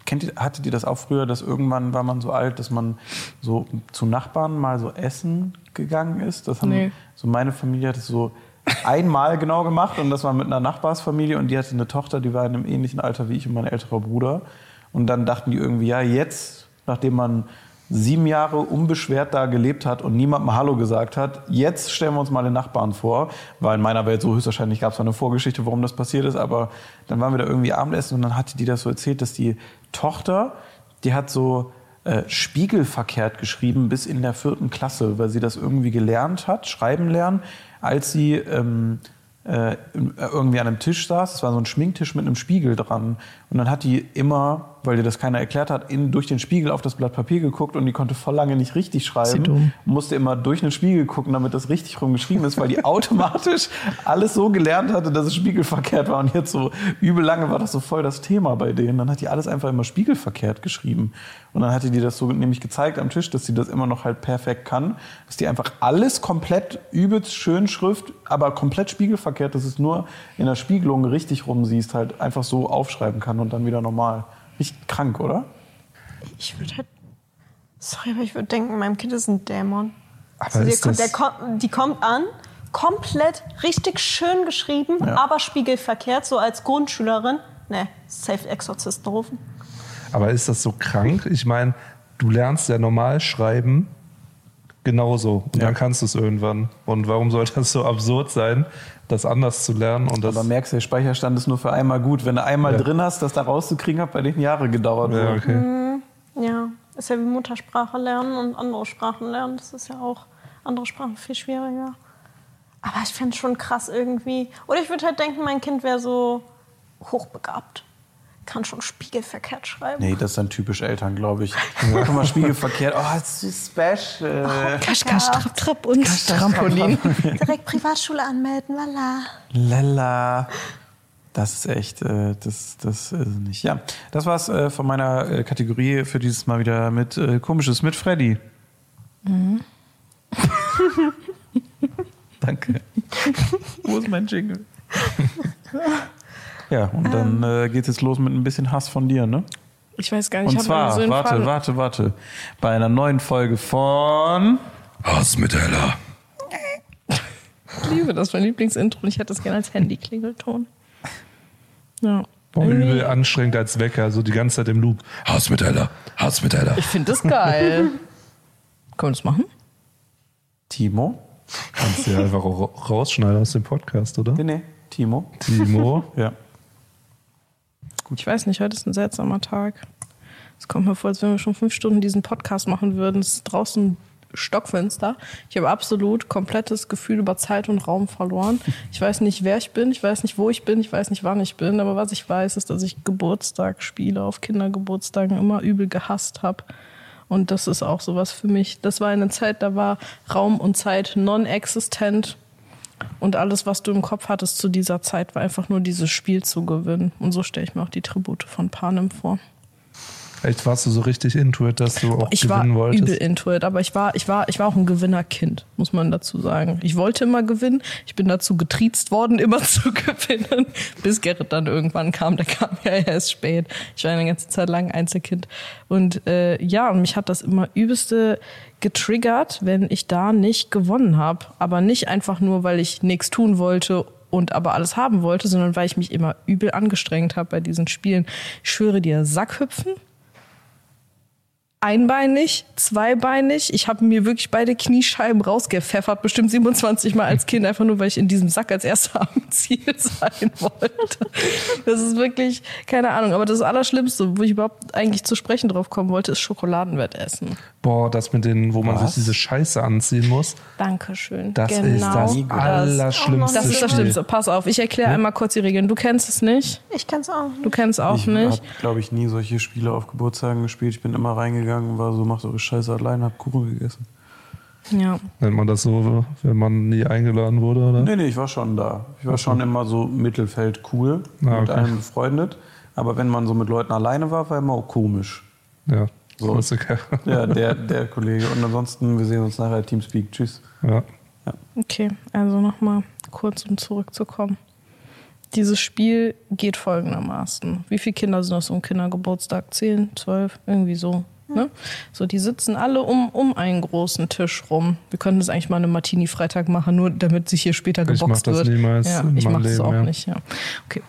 kennt ihr, hattet ihr das auch früher, dass irgendwann war man so alt, dass man so zu Nachbarn mal so essen gegangen ist? Das haben Nee. so meine Familie hat es so einmal genau gemacht und das war mit einer Nachbarsfamilie und die hatte eine Tochter, die war in einem ähnlichen Alter wie ich und mein älterer Bruder und dann dachten die irgendwie, ja jetzt, nachdem man sieben Jahre unbeschwert da gelebt hat und niemandem Hallo gesagt hat, jetzt stellen wir uns mal den Nachbarn vor, weil in meiner Welt so höchstwahrscheinlich gab es eine Vorgeschichte, warum das passiert ist, aber dann waren wir da irgendwie Abendessen und dann hatte die das so erzählt, dass die Tochter, die hat so äh, spiegelverkehrt geschrieben bis in der vierten Klasse, weil sie das irgendwie gelernt hat, schreiben lernen, als sie ähm, äh, irgendwie an einem Tisch saß. Es war so ein Schminktisch mit einem Spiegel dran. Und dann hat die immer, weil dir das keiner erklärt hat, in, durch den Spiegel auf das Blatt Papier geguckt und die konnte voll lange nicht richtig schreiben. Musste immer durch den Spiegel gucken, damit das richtig rum geschrieben ist, weil die automatisch alles so gelernt hatte, dass es spiegelverkehrt war. Und jetzt so übel lange war das so voll das Thema bei denen. Dann hat die alles einfach immer spiegelverkehrt geschrieben. Und dann hatte die das so nämlich gezeigt am Tisch, dass sie das immer noch halt perfekt kann. Dass die einfach alles komplett übelst schön Schrift, aber komplett spiegelverkehrt, dass es nur in der Spiegelung richtig rum siehst, halt einfach so aufschreiben kann und dann wieder normal. Richtig krank, oder? Ich würde halt. Sorry, aber ich würde denken, meinem Kind ist ein Dämon. Aber Also ist kommt- das- kommt, die kommt an, komplett richtig schön geschrieben, Ja. aber spiegelverkehrt, so als Grundschülerin. Ne, safe Exorzisten rufen. Aber ist das so krank? Ich meine, du lernst ja normal schreiben genauso und Ja. dann kannst du es irgendwann. Und warum sollte das so absurd sein, das anders zu lernen? Und das, Aber merkst du, der Speicherstand ist nur für einmal gut. Wenn du einmal Ja. drin hast, das da rauszukriegen, hat bei denen Jahre gedauert. ja, okay. Ja, ist ja wie Muttersprache lernen und andere Sprachen lernen. Das ist ja auch andere Sprachen viel schwieriger. Aber ich fände es schon krass irgendwie. Oder ich würde halt denken, mein Kind wäre so hochbegabt. Kann schon spiegelverkehrt schreiben. Nee, das ist dann typisch Eltern, glaube ich. Guck mal, spiegelverkehrt. Oh, das ist special. Kasch, kasch, trapp, trapp und Trampolin. Direkt Privatschule anmelden, voilà. Lella. Das ist echt, äh, das, das ist nicht. Ja, das war's äh, von meiner äh, Kategorie für dieses Mal wieder mit äh, Komisches mit Freddy. Danke. Wo ist mein Jingle? Ja, und dann äh, geht es jetzt los mit ein bisschen Hass von dir, ne? Ich weiß gar nicht, Und zwar, so warte, Faden- warte, warte. Bei einer neuen Folge von Hass mit Ella. Ich liebe das, mein Lieblingsintro. und Ich hätte das gerne als Handy-Klingelton. Ja. Boah, übel anstrengend als Wecker, so die ganze Zeit im Loop. Hass mit Ella. Hass mit Ella. Ich finde das geil. Können wir das machen? Timo. Kannst du ja einfach ra- rausschneiden aus dem Podcast, oder? Nee, nee, Timo. Timo. Ja. Ich weiß nicht, heute ist ein seltsamer Tag. Es kommt mir vor, als wenn wir schon fünf Stunden diesen Podcast machen würden. Es ist draußen Stockfenster. Ich habe absolut komplettes Gefühl über Zeit und Raum verloren. Ich weiß nicht, wer ich bin, ich weiß nicht, wo ich bin, ich weiß nicht, wann ich bin, aber was ich weiß, ist, dass ich Geburtstagsspiele auf Kindergeburtstagen immer übel gehasst habe. Und das ist auch sowas für mich. Das war eine Zeit, da war Raum und Zeit non-existent. Und alles, was du im Kopf hattest zu dieser Zeit, war einfach nur dieses Spiel zu gewinnen. Und so stelle ich mir auch die Tribute von Panem vor. Echt warst du so richtig into it, dass du auch Ich war gewinnen wolltest? übel into it, aber ich war, ich war, ich war auch ein Gewinnerkind, muss man dazu sagen. Ich wollte immer gewinnen. Ich bin dazu getriezt worden, immer zu gewinnen, bis Gerrit dann irgendwann kam. Der kam ja erst spät. Ich war eine ganze Zeit lang Einzelkind. Und äh, ja, und mich hat das immer übelste getriggert, wenn ich da nicht gewonnen habe. Aber nicht einfach nur, weil ich nichts tun wollte und aber alles haben wollte, sondern weil ich mich immer übel angestrengt habe bei diesen Spielen. Ich schwöre dir, Sackhüpfen, einbeinig, zweibeinig. Ich habe mir wirklich beide Kniescheiben rausgepfeffert, bestimmt 27 Mal als Kind, einfach nur, weil ich in diesem Sack als erster am Ziel sein wollte. Das ist wirklich, keine Ahnung, aber das Allerschlimmste, wo ich überhaupt eigentlich zu sprechen drauf kommen wollte, ist Schokoladenwettessen. Boah, das mit den, wo man Was? sich diese Scheiße anziehen muss, Dankeschön. das ist genau das das. Allerschlimmste. Das ist das Spiel. Schlimmste. Pass auf, ich erkläre einmal kurz die Regeln. Du kennst es nicht. Ich kann es auch. Du kennst auch ich nicht. habe, glaube ich, nie solche Spiele auf Geburtstagen gespielt. Ich bin immer reingegangen und war so, macht eure Scheiße alleine, hab Kuchen gegessen. Ja. Nennt man das so, wenn man nie eingeladen wurde, oder? Nee, nee, ich war schon da. Ich war schon immer so Mittelfeld cool, Ah, mit okay. allen befreundet. Aber wenn man so mit Leuten alleine war, war immer auch komisch. Ja. So. Klassiker. Ja, der, der Kollege. Und ansonsten, wir sehen uns nachher. Teamspeak. Tschüss. Ja. Okay, also nochmal kurz, um zurückzukommen. Dieses Spiel geht folgendermaßen. Wie viele Kinder sind das um Kindergeburtstag? Zehn, zwölf, irgendwie so. Ne? So, die sitzen alle um, um einen großen Tisch rum. Wir könnten das eigentlich mal eine Martini-Freitag machen, nur damit sich hier später Ich geboxt mach das wird. niemals ja, ich mache das auch ja. nicht, ja. Okay.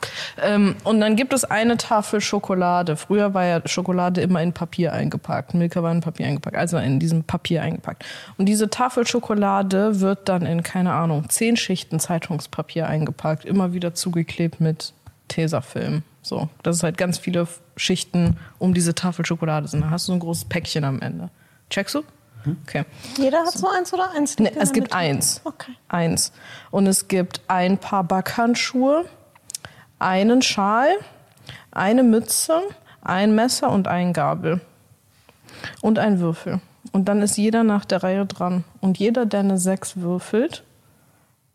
Ähm, und dann gibt es eine Tafel Schokolade. Früher war ja Schokolade immer in Papier eingepackt. Milka war in Papier eingepackt, also in diesem Papier eingepackt. Und diese Tafel Schokolade wird dann in, keine Ahnung, zehn Schichten Zeitungspapier eingepackt, immer wieder zugeklebt mit Tesafilm. So, dass es halt ganz viele Schichten um diese Tafel Schokolade sind. Da hast du so ein großes Päckchen am Ende. Checkst du? Okay. Jeder hat so eins oder eins? Nee, es gibt Mitte? eins. Okay. Eins. Und es gibt ein paar Backhandschuhe, einen Schal, eine Mütze, ein Messer und ein Gabel. Und ein Würfel. Und dann ist jeder nach der Reihe dran. Und jeder, der eine Sechs würfelt,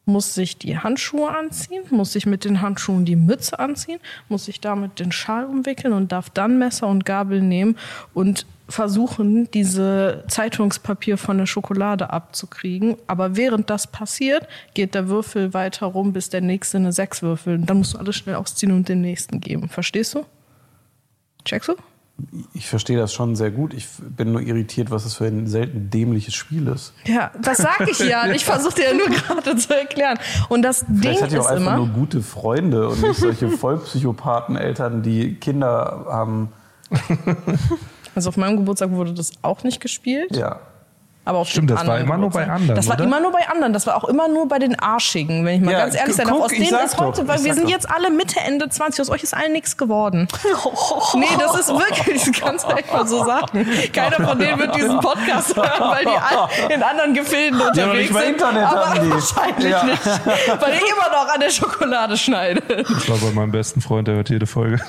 muss sich die Handschuhe anziehen, muss sich mit den Handschuhen die Mütze anziehen, muss sich damit den Schal umwickeln und darf dann Messer und Gabel nehmen und versuchen, diese Zeitungspapier von der Schokolade abzukriegen. Aber während das passiert, geht der Würfel weiter rum, bis der nächste eine Sechs würfelt. Dann musst du alles schnell ausziehen und den nächsten geben. Verstehst du? Checkst du? Ich verstehe das schon sehr gut. Ich bin nur irritiert, was das für ein selten dämliches Spiel ist. Ja, das sage ich ja. Ich versuche dir ja nur gerade zu erklären. Und das Ding Vielleicht hat ihr auch einfach immer. nur gute Freunde und nicht solche Vollpsychopathen-Eltern, die Kinder haben. Also auf meinem Geburtstag wurde das auch nicht gespielt. Ja. Aber auf Stimmt, das war immer nur bei anderen, Das war oder? immer nur bei anderen. Das war auch immer nur bei den Arschigen, wenn ich mal Ja, ganz ehrlich sein darf. Aus denen ist heute, doch, weil wir sind doch. jetzt alle Mitte, Ende 20. Aus euch ist allen nichts geworden. Nee, das ist wirklich, das kannst du echt mal so sagen. Keiner von denen wird diesen Podcast hören, weil die alle in anderen Gefilden unterwegs sind. Internet aber haben die. wahrscheinlich Ja. nicht, weil ich immer noch an der Schokolade schneide. Ich war bei meinem besten Freund, der hört jede Folge.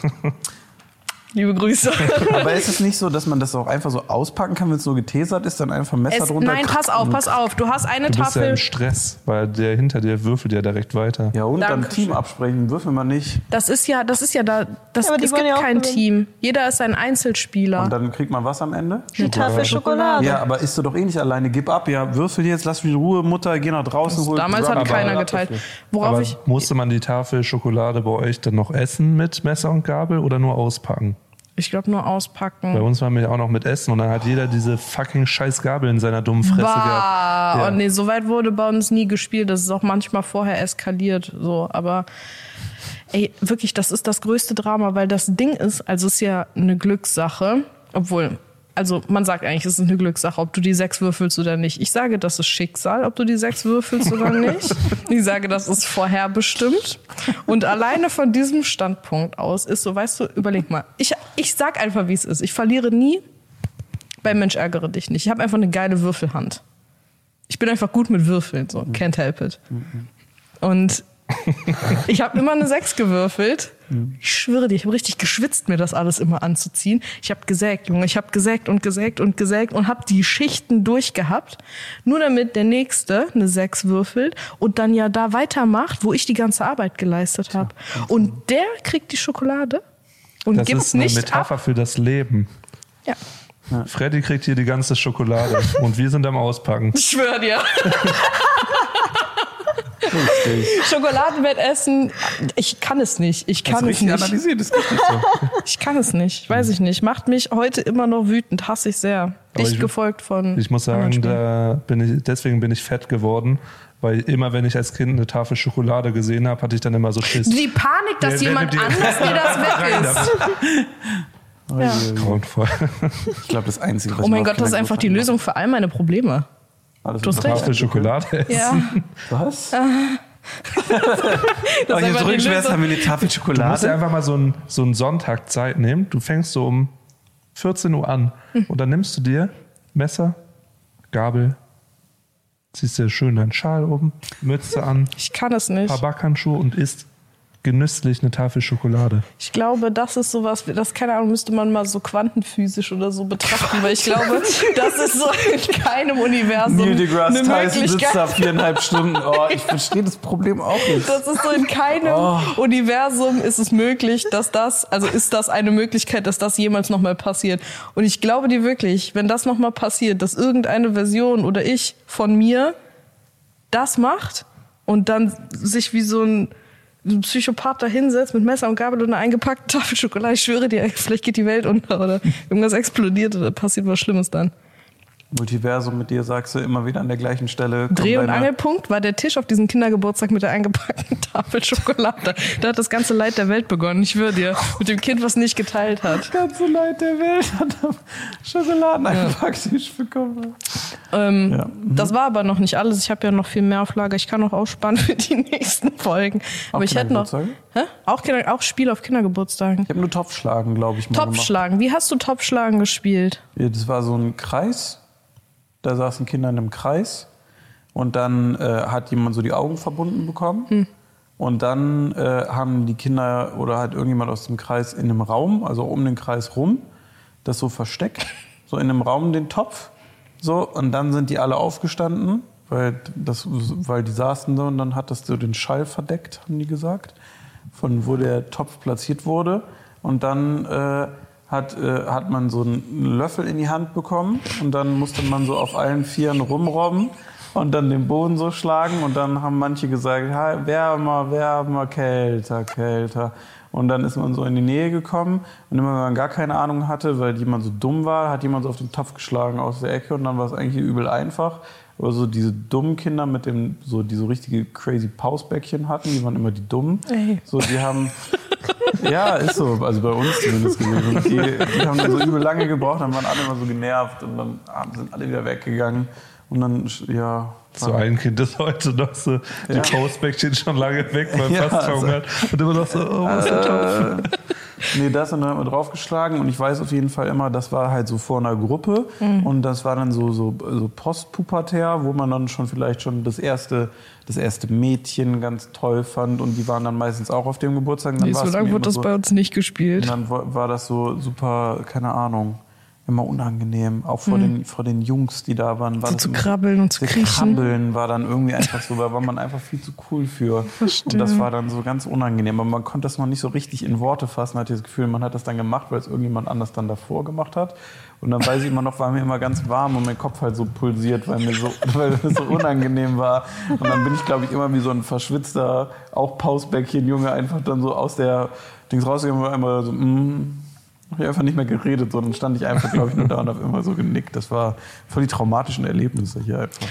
Liebe Grüße. Aber ist es nicht so, dass man das auch einfach so auspacken kann, wenn es nur getasert ist, dann einfach ein Messer Es, drunter? nein, pass auf, pass auf. Du hast eine Du bist ja Tafel. im Stress, weil der hinter dir würfelt ja direkt weiter. Ja, und dann Dankeschön. Team absprechen, würfeln wir nicht. Das ist ja, das ist ja da. Das, Ja, es gibt ja auch kein gewinnen. Team. Jeder ist ein Einzelspieler. Und dann kriegt man was am Ende? Eine Tafel Schokolade. Ja, aber isst du doch eh nicht alleine. Gib ab, ja, würfel jetzt, lass mich in Ruhe, Mutter, geh nach draußen, hol Damals hat keiner geteilt. Worauf Aber ich. musste man die Tafel Schokolade bei euch dann noch essen mit Messer und Gabel oder nur auspacken? Ich glaube nur Bei auspacken. uns waren wir auch noch mit Essen und dann hat jeder diese fucking scheiß Gabel in seiner dummen Fresse gehabt. Bah. Ja. Oh nee, so weit wurde bei uns nie gespielt. Das ist auch manchmal vorher eskaliert. So, aber ey, wirklich, das ist das größte Drama, weil das Ding ist, also es ist ja eine Glückssache, obwohl. Also man sagt eigentlich, es ist eine Glückssache, ob du die sechs würfelst oder nicht. Ich sage, das ist Schicksal, ob du die sechs würfelst oder nicht. Ich sage, das ist vorherbestimmt. Und alleine von diesem Standpunkt aus ist so, weißt du, überleg mal. Ich, ich sag einfach, wie es ist. Ich verliere nie. Bei Mensch ärgere dich nicht. Ich habe einfach eine geile Würfelhand. Ich bin einfach gut mit Würfeln, so can't help it. Und ich habe immer eine 6 gewürfelt. Ich schwöre dir, ich habe richtig geschwitzt, mir das alles immer anzuziehen. Ich habe gesägt, Junge, ich habe gesägt und gesägt und gesägt und habe die Schichten durchgehabt, nur damit der nächste eine 6 würfelt und dann ja da weitermacht, wo ich die ganze Arbeit geleistet habe. Und der kriegt die Schokolade und Das gibt ist eine nicht Metapher ab. für das Leben. Ja. Freddy kriegt hier die ganze Schokolade und wir sind am Auspacken. Ich schwöre dir. Schokoladenbett essen, ich kann es nicht. Ich kann du es nicht. analysiert, ist richtig so. Ich kann es nicht. Weiß ich nicht. Macht mich heute immer noch wütend. Hasse ich sehr. Dicht ich- gefolgt von. Ich muss sagen, da bin ich, deswegen bin ich fett geworden, weil immer wenn ich als Kind eine Tafel Schokolade gesehen habe, hatte ich dann immer so Schiss. Die Panik, dass wenn jemand anders dir das weg ist. Ja. Grauenvoll. Ich glaube, das Einzige, was Oh mein Gott, das ist einfach die Lösung für all meine Probleme. Alles Du hast recht. Tafel Schokolade essen. Ja. Was? Das Oh, rückwärts Lösung. haben wir die Tafel Du musst dir Schokolade. einfach mal so einen, so einen Sonntag Zeit nehmen. Du fängst so um 14 Uhr an und dann nimmst du dir Messer, Gabel, ziehst dir schön deinen Schal um, Mütze an, Ich kann es nicht. paar Backhandschuhe und isst genüsslich eine Tafel Schokolade. Ich glaube, das ist sowas, das, keine Ahnung, müsste man mal so quantenphysisch oder so betrachten, weil ich glaube, das ist so in keinem Universum Neil deGrasse eine Tyson sitzt da viereinhalb Stunden. Oh, ich verstehe das Problem auch nicht. Das ist so in keinem Oh. Universum ist es möglich, dass das, also ist das eine Möglichkeit, dass das jemals nochmal passiert. Und ich glaube dir wirklich, wenn das nochmal passiert, dass irgendeine Version oder ich von mir das macht und dann sich wie so ein, ein Psychopath da hinsetzt mit Messer und Gabel und einer eingepackten Tafel Schokolade, ich schwöre dir, vielleicht geht die Welt unter oder irgendwas explodiert oder passiert was Schlimmes dann. Multiversum mit dir sagst du immer wieder an der gleichen Stelle. Dreh- und Angelpunkt war der Tisch auf diesem Kindergeburtstag mit der eingepackten Tafel Schokolade. Da hat das ganze Leid der Welt begonnen. Ich schwöre dir, mit dem Kind, was nicht geteilt hat. Das ganze Leid der Welt hat am Schokoladen Tisch bekommen. Ähm, Ja. Das war aber noch nicht alles. Ich habe ja noch viel mehr auf Lager. Ich kann noch ausspannen für die nächsten Folgen. Aber ich hätte noch. Hä? Auch, Kinder, auch Spiel auf Kindergeburtstagen. Ich habe nur Topfschlagen, glaube ich, mal gemacht. Topfschlagen. Wie hast du Topfschlagen gespielt? Ja, das war so ein Kreis. Da saßen Kinder in einem Kreis. Und dann äh, hat jemand so die Augen verbunden bekommen. Und dann äh, haben die Kinder oder halt irgendjemand aus dem Kreis in einem Raum, also um den Kreis rum, das so versteckt. So in einem Raum den Topf. So, und dann sind die alle aufgestanden, weil, das, weil die saßen da und dann hat das so den Schall verdeckt, haben die gesagt, von wo der Topf platziert wurde. Und dann äh, hat, äh, hat man so einen Löffel in die Hand bekommen und dann musste man so auf allen Vieren rumrobben und dann den Boden so schlagen und dann haben manche gesagt, "Ha, wärmer, wärmer, kälter, kälter. Und dann ist man so in die Nähe gekommen und immer wenn man gar keine Ahnung hatte, weil jemand so dumm war, hat jemand so auf den Topf geschlagen aus der Ecke und dann war es eigentlich übel einfach. Aber so diese dummen Kinder mit dem, so, die so richtige crazy Pausbäckchen hatten, die waren immer die dummen. Ey. So, die haben, ja, ist so, also bei uns zumindest gewesen. Die, die haben dann so übel lange gebraucht, dann waren alle immer so genervt und dann sind alle wieder weggegangen. Und dann, ja. So ein Kind ist heute noch so, die Ja. Postbäckchen schon lange weg, weil Ja, fast also- verhungert. Und immer noch so, oh, was ist Topf? Nee, das und dann haben wir draufgeschlagen und ich weiß auf jeden Fall immer, das war halt so vor einer Gruppe Mhm. und das war dann so, so, so postpubertär, wo man dann schon vielleicht schon das erste, das erste Mädchen ganz toll fand und die waren dann meistens auch auf dem Geburtstag. Dann Nee, so lange wurde das so, bei uns nicht und gespielt. dann war war das so super, keine Ahnung, immer unangenehm. Auch vor, den, vor den Jungs, die da waren. War Mhm. So zu krabbeln und zu kriechen. Krabbeln war dann irgendwie einfach so, da war man einfach viel zu cool für. Verstehe. Und das war dann so ganz unangenehm. Aber man konnte das noch nicht so richtig in Worte fassen. Hatte das Gefühl, man hat das dann gemacht, weil es irgendjemand anders dann davor gemacht hat. Und dann weiß ich immer noch, war mir immer ganz warm und mein Kopf halt so pulsiert, weil mir so, weil es so unangenehm war. Und dann bin ich, glaube ich, immer wie so ein verschwitzter, auch Pausbäckchen-Junge einfach dann so aus der Dings rausgegangen und war immer so, mm, hab ich einfach nicht mehr geredet, sondern stand ich einfach, glaube ich, nur da und habe immer so genickt. Das war voll die traumatischen Erlebnisse hier einfach.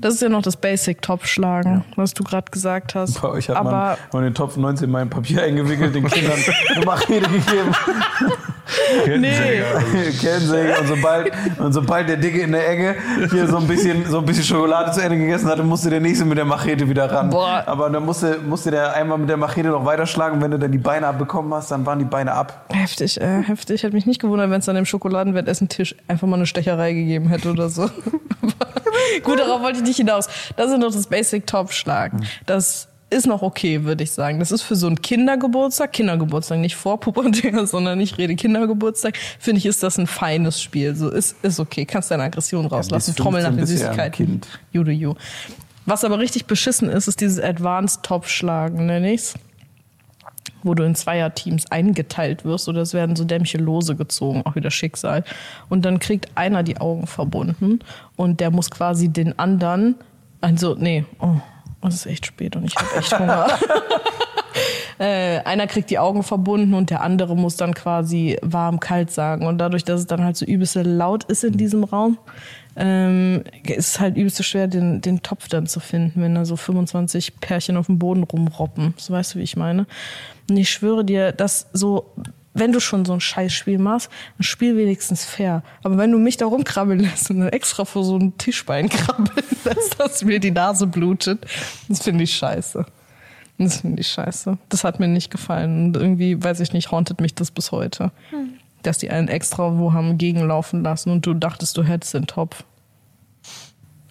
Das ist ja noch das Basic-Top-Schlagen, was du gerade gesagt hast. Bei euch hat Aber man, man den Topf 19 Mal in Papier eingewickelt, den Kindern eine Machete gegeben, Kettensäger. Kettensäge und sobald, und sobald der Dicke in der Ecke hier so ein bisschen, so ein bisschen Schokolade zu Ende gegessen hatte, musste der Nächste mit der Machete wieder ran. Boah. Aber dann musste, musste der einmal mit der Machete noch weiterschlagen. Wenn du dann die Beine abbekommen hast, dann waren die Beine ab. heftig, äh, heftig. Hat mich nicht gewundert, wenn es an dem Schokoladenwettessen-Tisch einfach mal eine Stecherei gegeben hätte oder so. Gut, darauf wollte ich nicht hinaus. Das ist noch das Basic-Top-Schlagen. Das ist noch okay, würde ich sagen. Das ist für so einen Kindergeburtstag, Kindergeburtstag, nicht vor Pubertär, sondern ich rede Kindergeburtstag, finde ich, ist das ein feines Spiel. So ist, ist okay. Kannst deine Aggression rauslassen, bis Trommel nach 15 den ja Süßigkeiten. Kind. Jude, ju. Was aber richtig beschissen ist, ist dieses Advanced-Top-Schlagen, nenne ich's wo du in Zweierteams eingeteilt wirst oder es werden so dämliche Lose gezogen, auch wieder Schicksal. Und dann kriegt einer die Augen verbunden und der muss quasi den anderen, also nee, oh, es ist echt spät und ich habe echt Hunger. äh, einer kriegt die Augen verbunden und der andere muss dann quasi warm, kalt sagen. Und dadurch, dass es dann halt so übelst laut ist in diesem Raum, ähm, ist es halt übelst schwer, den, den Topf dann zu finden, wenn da so 25 Pärchen auf dem Boden rumroppen. So weißt du, wie ich meine? Und ich schwöre dir, dass so, wenn du schon so ein Scheißspiel machst, dann spiel wenigstens fair. Aber wenn du mich da rumkrabbeln lässt und dann extra vor so ein Tischbein krabbeln lässt, dass mir die Nase blutet, das finde ich scheiße. Das finde ich scheiße. Das hat mir nicht gefallen. Und irgendwie, weiß ich nicht, hauntet mich das bis heute. Dass die einen extra wo haben gegenlaufen lassen und du dachtest, du hättest den Topf.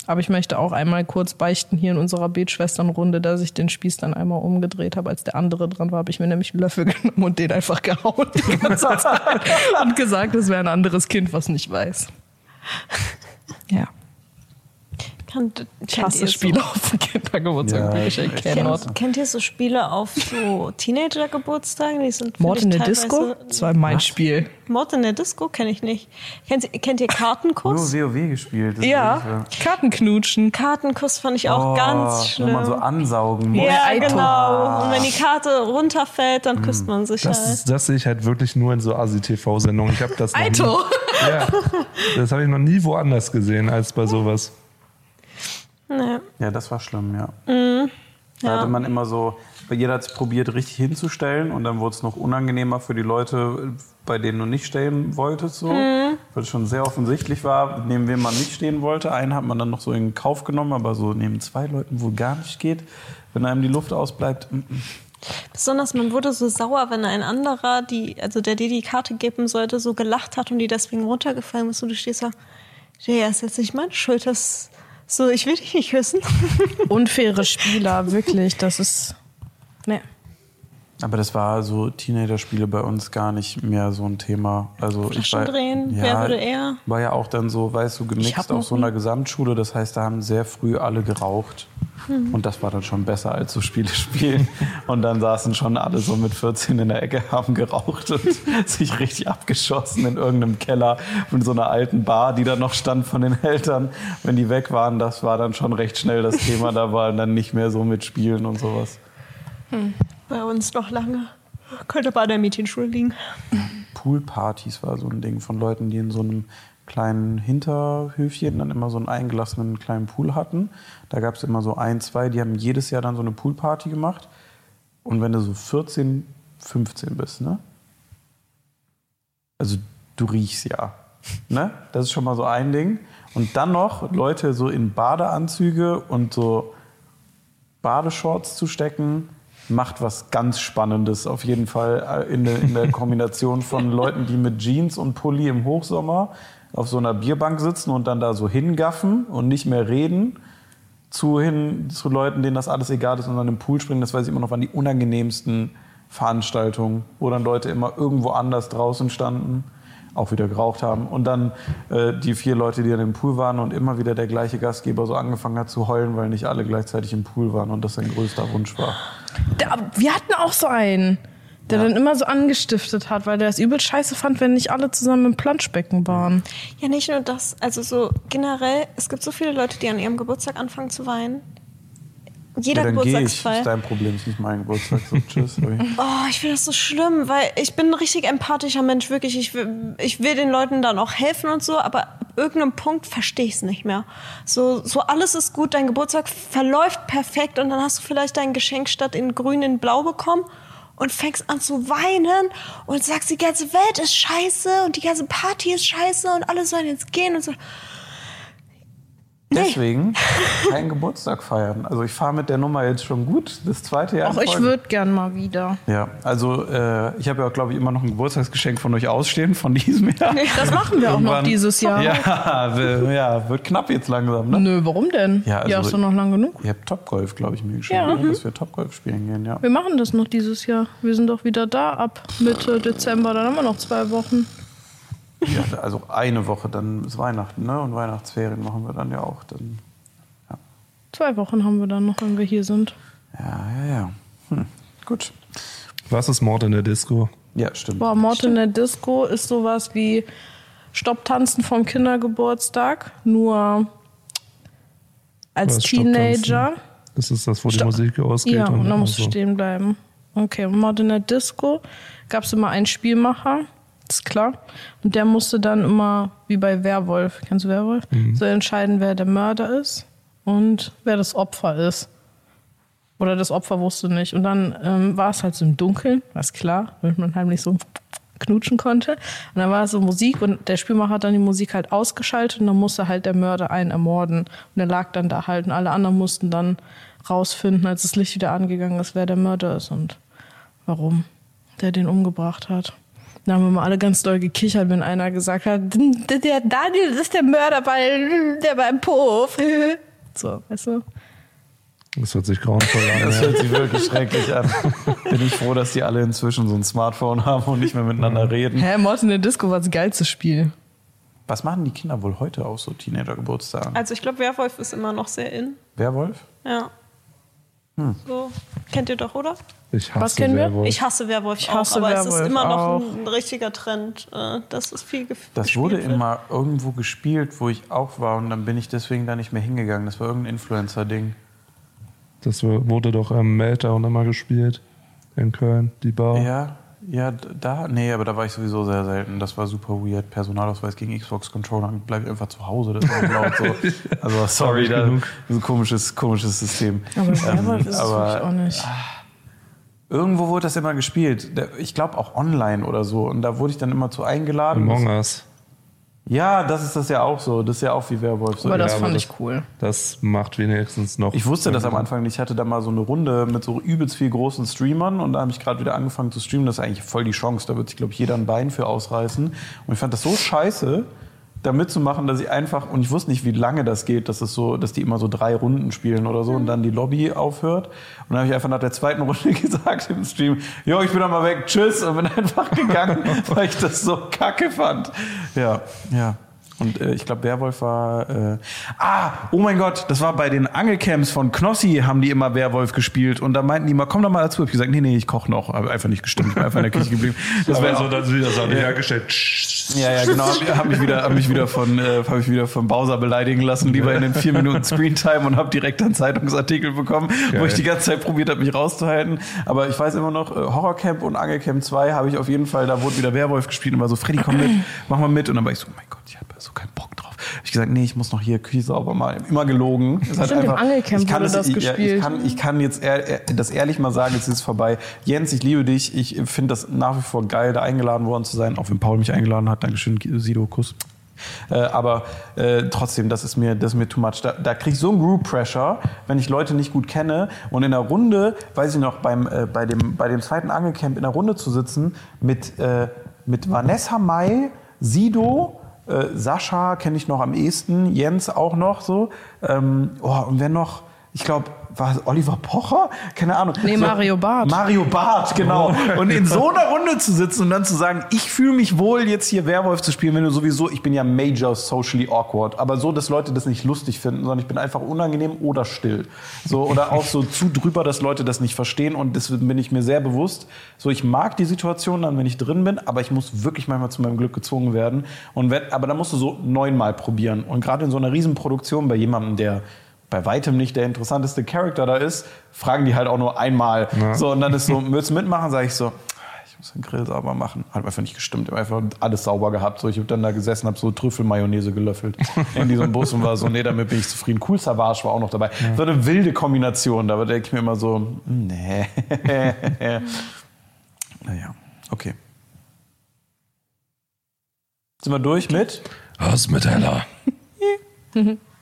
Aber ich möchte auch einmal kurz beichten hier in unserer Betschwesternrunde, dass ich den Spieß dann einmal umgedreht habe, als der andere dran war, habe ich mir nämlich einen Löffel genommen und den einfach gehauen die ganze Zeit und gesagt, es wäre ein anderes Kind, was nicht weiß. Ja, Kann, ich hasse Spiele auf dem Kindergeburtstag. Ja, wirklich, I echt. cannot. Kennt, kennt ihr so Spiele auf so Teenager-Geburtstagen? Die sind Mord in der ich, Disco? Das war mein Spiel. Mord in der Disco kenne ich nicht. Kennt, ihr- kennt ihr Nur Kartenkuss? WoW gespielt. Das ist Ja, Kartenknutschen. Kartenkuss fand ich auch Oh, ganz schlimm. Wo man so ansaugen muss. ja, Aito. genau. Und wenn die Karte runterfällt, dann küsst man sich Das, halt. ist, das sehe ich halt wirklich nur in so Asi-TV-Sendungen. Ich habe das noch Aito! Nie, ja, das habe ich noch nie woanders gesehen als bei sowas. Nee. Ja, das war schlimm, ja. Mhm. Da Ja. hatte man immer so, jeder hat es probiert, richtig hinzustellen und dann wurde es noch unangenehmer für die Leute, bei denen du nicht stehen wolltest, so. Mhm. Weil es schon sehr offensichtlich war, neben wem man nicht stehen wollte. Einen hat man dann noch so in Kauf genommen, aber so neben zwei Leuten, wo gar nicht geht, wenn einem die Luft ausbleibt. mm, mm. Besonders man wurde so sauer, wenn ein anderer, die, also der dir die Karte geben sollte, so gelacht hat und die deswegen runtergefallen ist und du stehst da, ja, ist jetzt nicht meine Schuld, das so, ich will dich nicht küssen. Unfaire Spieler, wirklich. Das ist. Nee. Aber das war so Teenager-Spiele bei uns gar nicht mehr so ein Thema. Also ich war, drehen, wer würde eher? War ja auch dann so, weißt du, gemixt auf so einer Gesamtschule. Das heißt, da haben sehr früh alle geraucht. Hm. Und das war dann schon besser als so Spiele spielen. Und dann saßen schon alle so mit 14 in der Ecke, haben geraucht und sich richtig abgeschossen in irgendeinem Keller von so einer alten Bar, die da noch stand von den Eltern. Wenn die weg waren, das war dann schon recht schnell das Thema. Da war dann nicht mehr so mit Spielen und sowas. Bei uns noch lange. Könnte bei der Mädchenschule liegen. Poolpartys war so ein Ding von Leuten, die in so einem kleinen Hinterhöfchen dann immer so einen eingelassenen kleinen Pool hatten. Da gab es immer so ein, zwei, die haben jedes Jahr dann so eine Poolparty gemacht. Und wenn du so 14, 15 bist, ne? Also du riechst ja. Ne? Das ist schon mal so ein Ding. Und dann noch Leute so in Badeanzüge und so Badeshorts zu stecken, macht was ganz Spannendes auf jeden Fall äh, in der, in der Kombination von Leuten, die mit Jeans und Pulli im Hochsommer auf so einer Bierbank sitzen und dann da so hingaffen und nicht mehr reden, zu hin zu Leuten, denen das alles egal ist und dann im Pool springen. Das weiß ich immer noch, waren die unangenehmsten Veranstaltungen, wo dann Leute immer irgendwo anders draußen standen, auch wieder geraucht haben. Und dann äh, die vier Leute, die dann im Pool waren und immer wieder der gleiche Gastgeber so angefangen hat zu heulen, weil nicht alle gleichzeitig im Pool waren und das sein größter Wunsch war. Da, wir hatten auch so einen, der dann immer so angestiftet hat, weil der es übel scheiße fand, wenn nicht alle zusammen im Planschbecken waren. Ja, nicht nur das, also so generell, es gibt so viele Leute, die an ihrem Geburtstag anfangen zu weinen. Jeder ja, dann gehe ich. Geburtstagsfall. ist dein Problem, ist nicht mein Geburtstag. So, tschüss. Oh, ich finde das so schlimm, weil ich bin ein richtig empathischer Mensch, wirklich. Ich will, ich will den Leuten dann auch helfen und so, aber ab irgendeinem Punkt verstehe ich es nicht mehr. So, so alles ist gut, dein Geburtstag verläuft perfekt und dann hast du vielleicht dein Geschenk statt in grün in blau bekommen und fängst an zu weinen und sagst, die ganze Welt ist scheiße und die ganze Party ist scheiße und alle sollen jetzt gehen und so. Nee. Deswegen keinen Geburtstag feiern. Also ich fahre mit der Nummer jetzt schon gut. Das zweite Jahr. Auch ich würde gern mal wieder. Ja, also äh, ich habe ja, glaube ich, immer noch ein Geburtstagsgeschenk von euch ausstehen, von diesem Jahr. Das machen wir auch noch dieses Jahr. Ja, ja, wird knapp jetzt langsam, ne? Nö, warum denn? Ja, Ja, also- ist doch noch lang genug. Ihr habt Topgolf, glaube ich, mir geschrieben, Ja. ne? dass wir Topgolf spielen gehen, ja. Wir machen das noch dieses Jahr. Wir sind doch wieder da ab Mitte Dezember. Dann haben wir noch zwei Wochen. Ja. Also eine Woche, dann ist Weihnachten, ne? Und Weihnachtsferien machen wir dann ja auch. Dann, Zwei Wochen haben wir dann noch, wenn wir hier sind. ja, ja, ja. Hm. Gut. Was ist Mord in der Disco? Ja, stimmt. Boah, Mord in der Disco ist sowas wie Stopptanzen vom Kindergeburtstag, nur als Was, Teenager. Das ist das, wo die Stopp. Musik ausgeht. Ja, und dann musst du also- stehen bleiben. Okay, und Mord in der Disco gab es immer einen Spielmacher, ist klar. Und der musste dann immer, wie bei Werwolf, kennst du Werwolf? So entscheiden, wer der Mörder ist und wer das Opfer ist. Oder das Opfer wusste nicht. Und dann ähm, war es halt so im Dunkeln, war klar, weil man halt nicht so knutschen konnte. Und dann war es so Musik und der Spielmacher hat dann die Musik halt ausgeschaltet und dann musste halt der Mörder einen ermorden. Und er lag dann da halt und alle anderen mussten dann rausfinden, als das Licht wieder angegangen ist, wer der Mörder ist und warum der den umgebracht hat. Da haben wir mal alle ganz doll gekichert, wenn einer gesagt hat, der Daniel ist der Mörder, weil der beim Puff. So, weißt du? Das hört sich grauenvoll an. Das hört sich wirklich schrecklich an. Bin ich froh, dass die alle inzwischen so ein Smartphone haben und nicht mehr miteinander reden. Hä, Mord in der Disco war das geilste Spiel. Was machen die Kinder wohl heute aus so Teenager-Geburtstagen? Also ich glaube, Werwolf ist immer noch sehr in. Werwolf? Ja. So. Kennt ihr doch, oder? Ich hasse Was kennen wir? Werwolf. Ich hasse Werwolf Ich auch, hasse aber es Werwolf ist immer noch auch. ein richtiger Trend. äh, Das ist viel gef- Das wurde wird. immer irgendwo gespielt, wo ich auch war und dann bin ich deswegen da nicht mehr hingegangen. Das war irgendein Influencer-Ding. Das wurde doch am Meltdown immer gespielt. In Köln, die Bar. Ja, ja, da, nee, aber da war ich sowieso sehr selten. Das war super weird. Personalausweis gegen Xbox-Controller. Bleib einfach zu Hause. Das war laut so. Also sorry, da, so ein komisches, komisches System. Aber Werwolf ist es aber- wirklich auch nicht. Irgendwo wurde das immer gespielt. Ich glaube auch online oder so. Und da wurde ich dann immer zu eingeladen. Among Us. Ja, das ist das ja auch so. Das ist ja auch wie Werwolf. So. Aber das Ja, fand aber ich cool. Das macht wenigstens noch. Ich wusste das am Anfang nicht. Ich hatte da mal so eine Runde mit so übelst viel großen Streamern und da habe ich gerade wieder angefangen zu streamen. Das ist eigentlich voll die Chance. Da wird sich, glaube ich, jeder ein Bein für ausreißen. Und ich fand das so scheiße, da mitzumachen, dass ich einfach, und ich wusste nicht, wie lange das geht, dass es so, dass die immer so drei Runden spielen oder so und dann die Lobby aufhört. Und dann habe ich einfach nach der zweiten Runde gesagt im Stream, jo, ich bin dann mal weg, tschüss, und bin einfach gegangen, weil ich das so kacke fand. Ja, ja. Und äh, ich glaube, Werwolf war. Äh, ah, oh mein Gott, das war bei den Angelcamps von Knossi, haben die immer Werwolf gespielt. Und da meinten die immer, komm doch mal dazu. Hab ich gesagt, nee, nee, ich koche noch. Hab einfach nicht gestimmt, ich bin einfach in der Küche geblieben. Das aber wär so dann wieder so hergestellt. ja, ja, genau. Hab, hab mich wieder, hab mich wieder von, äh, hab mich wieder von Bowser beleidigen lassen, lieber in den vier Minuten Screentime und habe direkt einen Zeitungsartikel bekommen, wo Geil. ich die ganze Zeit probiert habe, mich rauszuhalten. Aber ich weiß immer noch, äh, Horrorcamp und Angelcamp 2 habe ich auf jeden Fall, da wurde wieder Werwolf gespielt und war so, Freddy, komm mit, mach mal mit. Und dann war ich so, oh mein Gott, ich habe so keinen Bock drauf. Hab ich gesagt, nee, ich muss noch hier Küche sauber machen. Immer gelogen. Es hat Angelcamp ich kann es- das ich, ja, gespielt. Ich kann, ich kann jetzt ehr, ehr- das ehrlich mal sagen, jetzt ist es vorbei. Jens, ich liebe dich. Ich finde das nach wie vor geil, da eingeladen worden zu sein, auch wenn Paul mich eingeladen hat. Dankeschön, Sido, Kuss. Äh, aber äh, trotzdem, das ist mir, das ist mir too much. Da, da kriege ich so einen Group Pressure, wenn ich Leute nicht gut kenne. Und in der Runde, weiß ich noch, beim, äh, bei, dem, bei dem zweiten Angelcamp in der Runde zu sitzen mit, äh, mit Vanessa May, Sido, äh, Sascha kenne ich noch am ehesten, Jens auch noch so. Ähm, oh, und wer noch? Ich glaube, war es Oliver Pocher? Keine Ahnung. Nee, Mario Barth. Mario Barth, genau. Und in so einer Runde zu sitzen und dann zu sagen, ich fühle mich wohl, jetzt hier Werwolf zu spielen, wenn du sowieso, ich bin ja major socially awkward, aber so, dass Leute das nicht lustig finden, sondern ich bin einfach unangenehm oder still. So, oder auch so zu drüber, dass Leute das nicht verstehen und deswegen bin ich mir sehr bewusst. So, ich mag die Situation dann, wenn ich drin bin, aber ich muss wirklich manchmal zu meinem Glück gezwungen werden. Und wenn, aber dann musst du so neunmal probieren. Und gerade in so einer Riesenproduktion bei jemandem, der bei weitem nicht der interessanteste Charakter da ist, fragen die halt auch nur einmal. So, und dann ist so, willst du mitmachen? Sage ich so, ich muss den Grill sauber machen. Hat einfach nicht gestimmt. Ich habe einfach alles sauber gehabt. So, ich habe dann da gesessen, habe so Trüffelmayonnaise gelöffelt in diesem Bus und war so, nee, damit bin ich zufrieden. Cool Savage war auch noch dabei. So eine wilde Kombination. Da denke ich mir immer so, nee. naja, okay. Sind wir durch mit? Hassmetaller.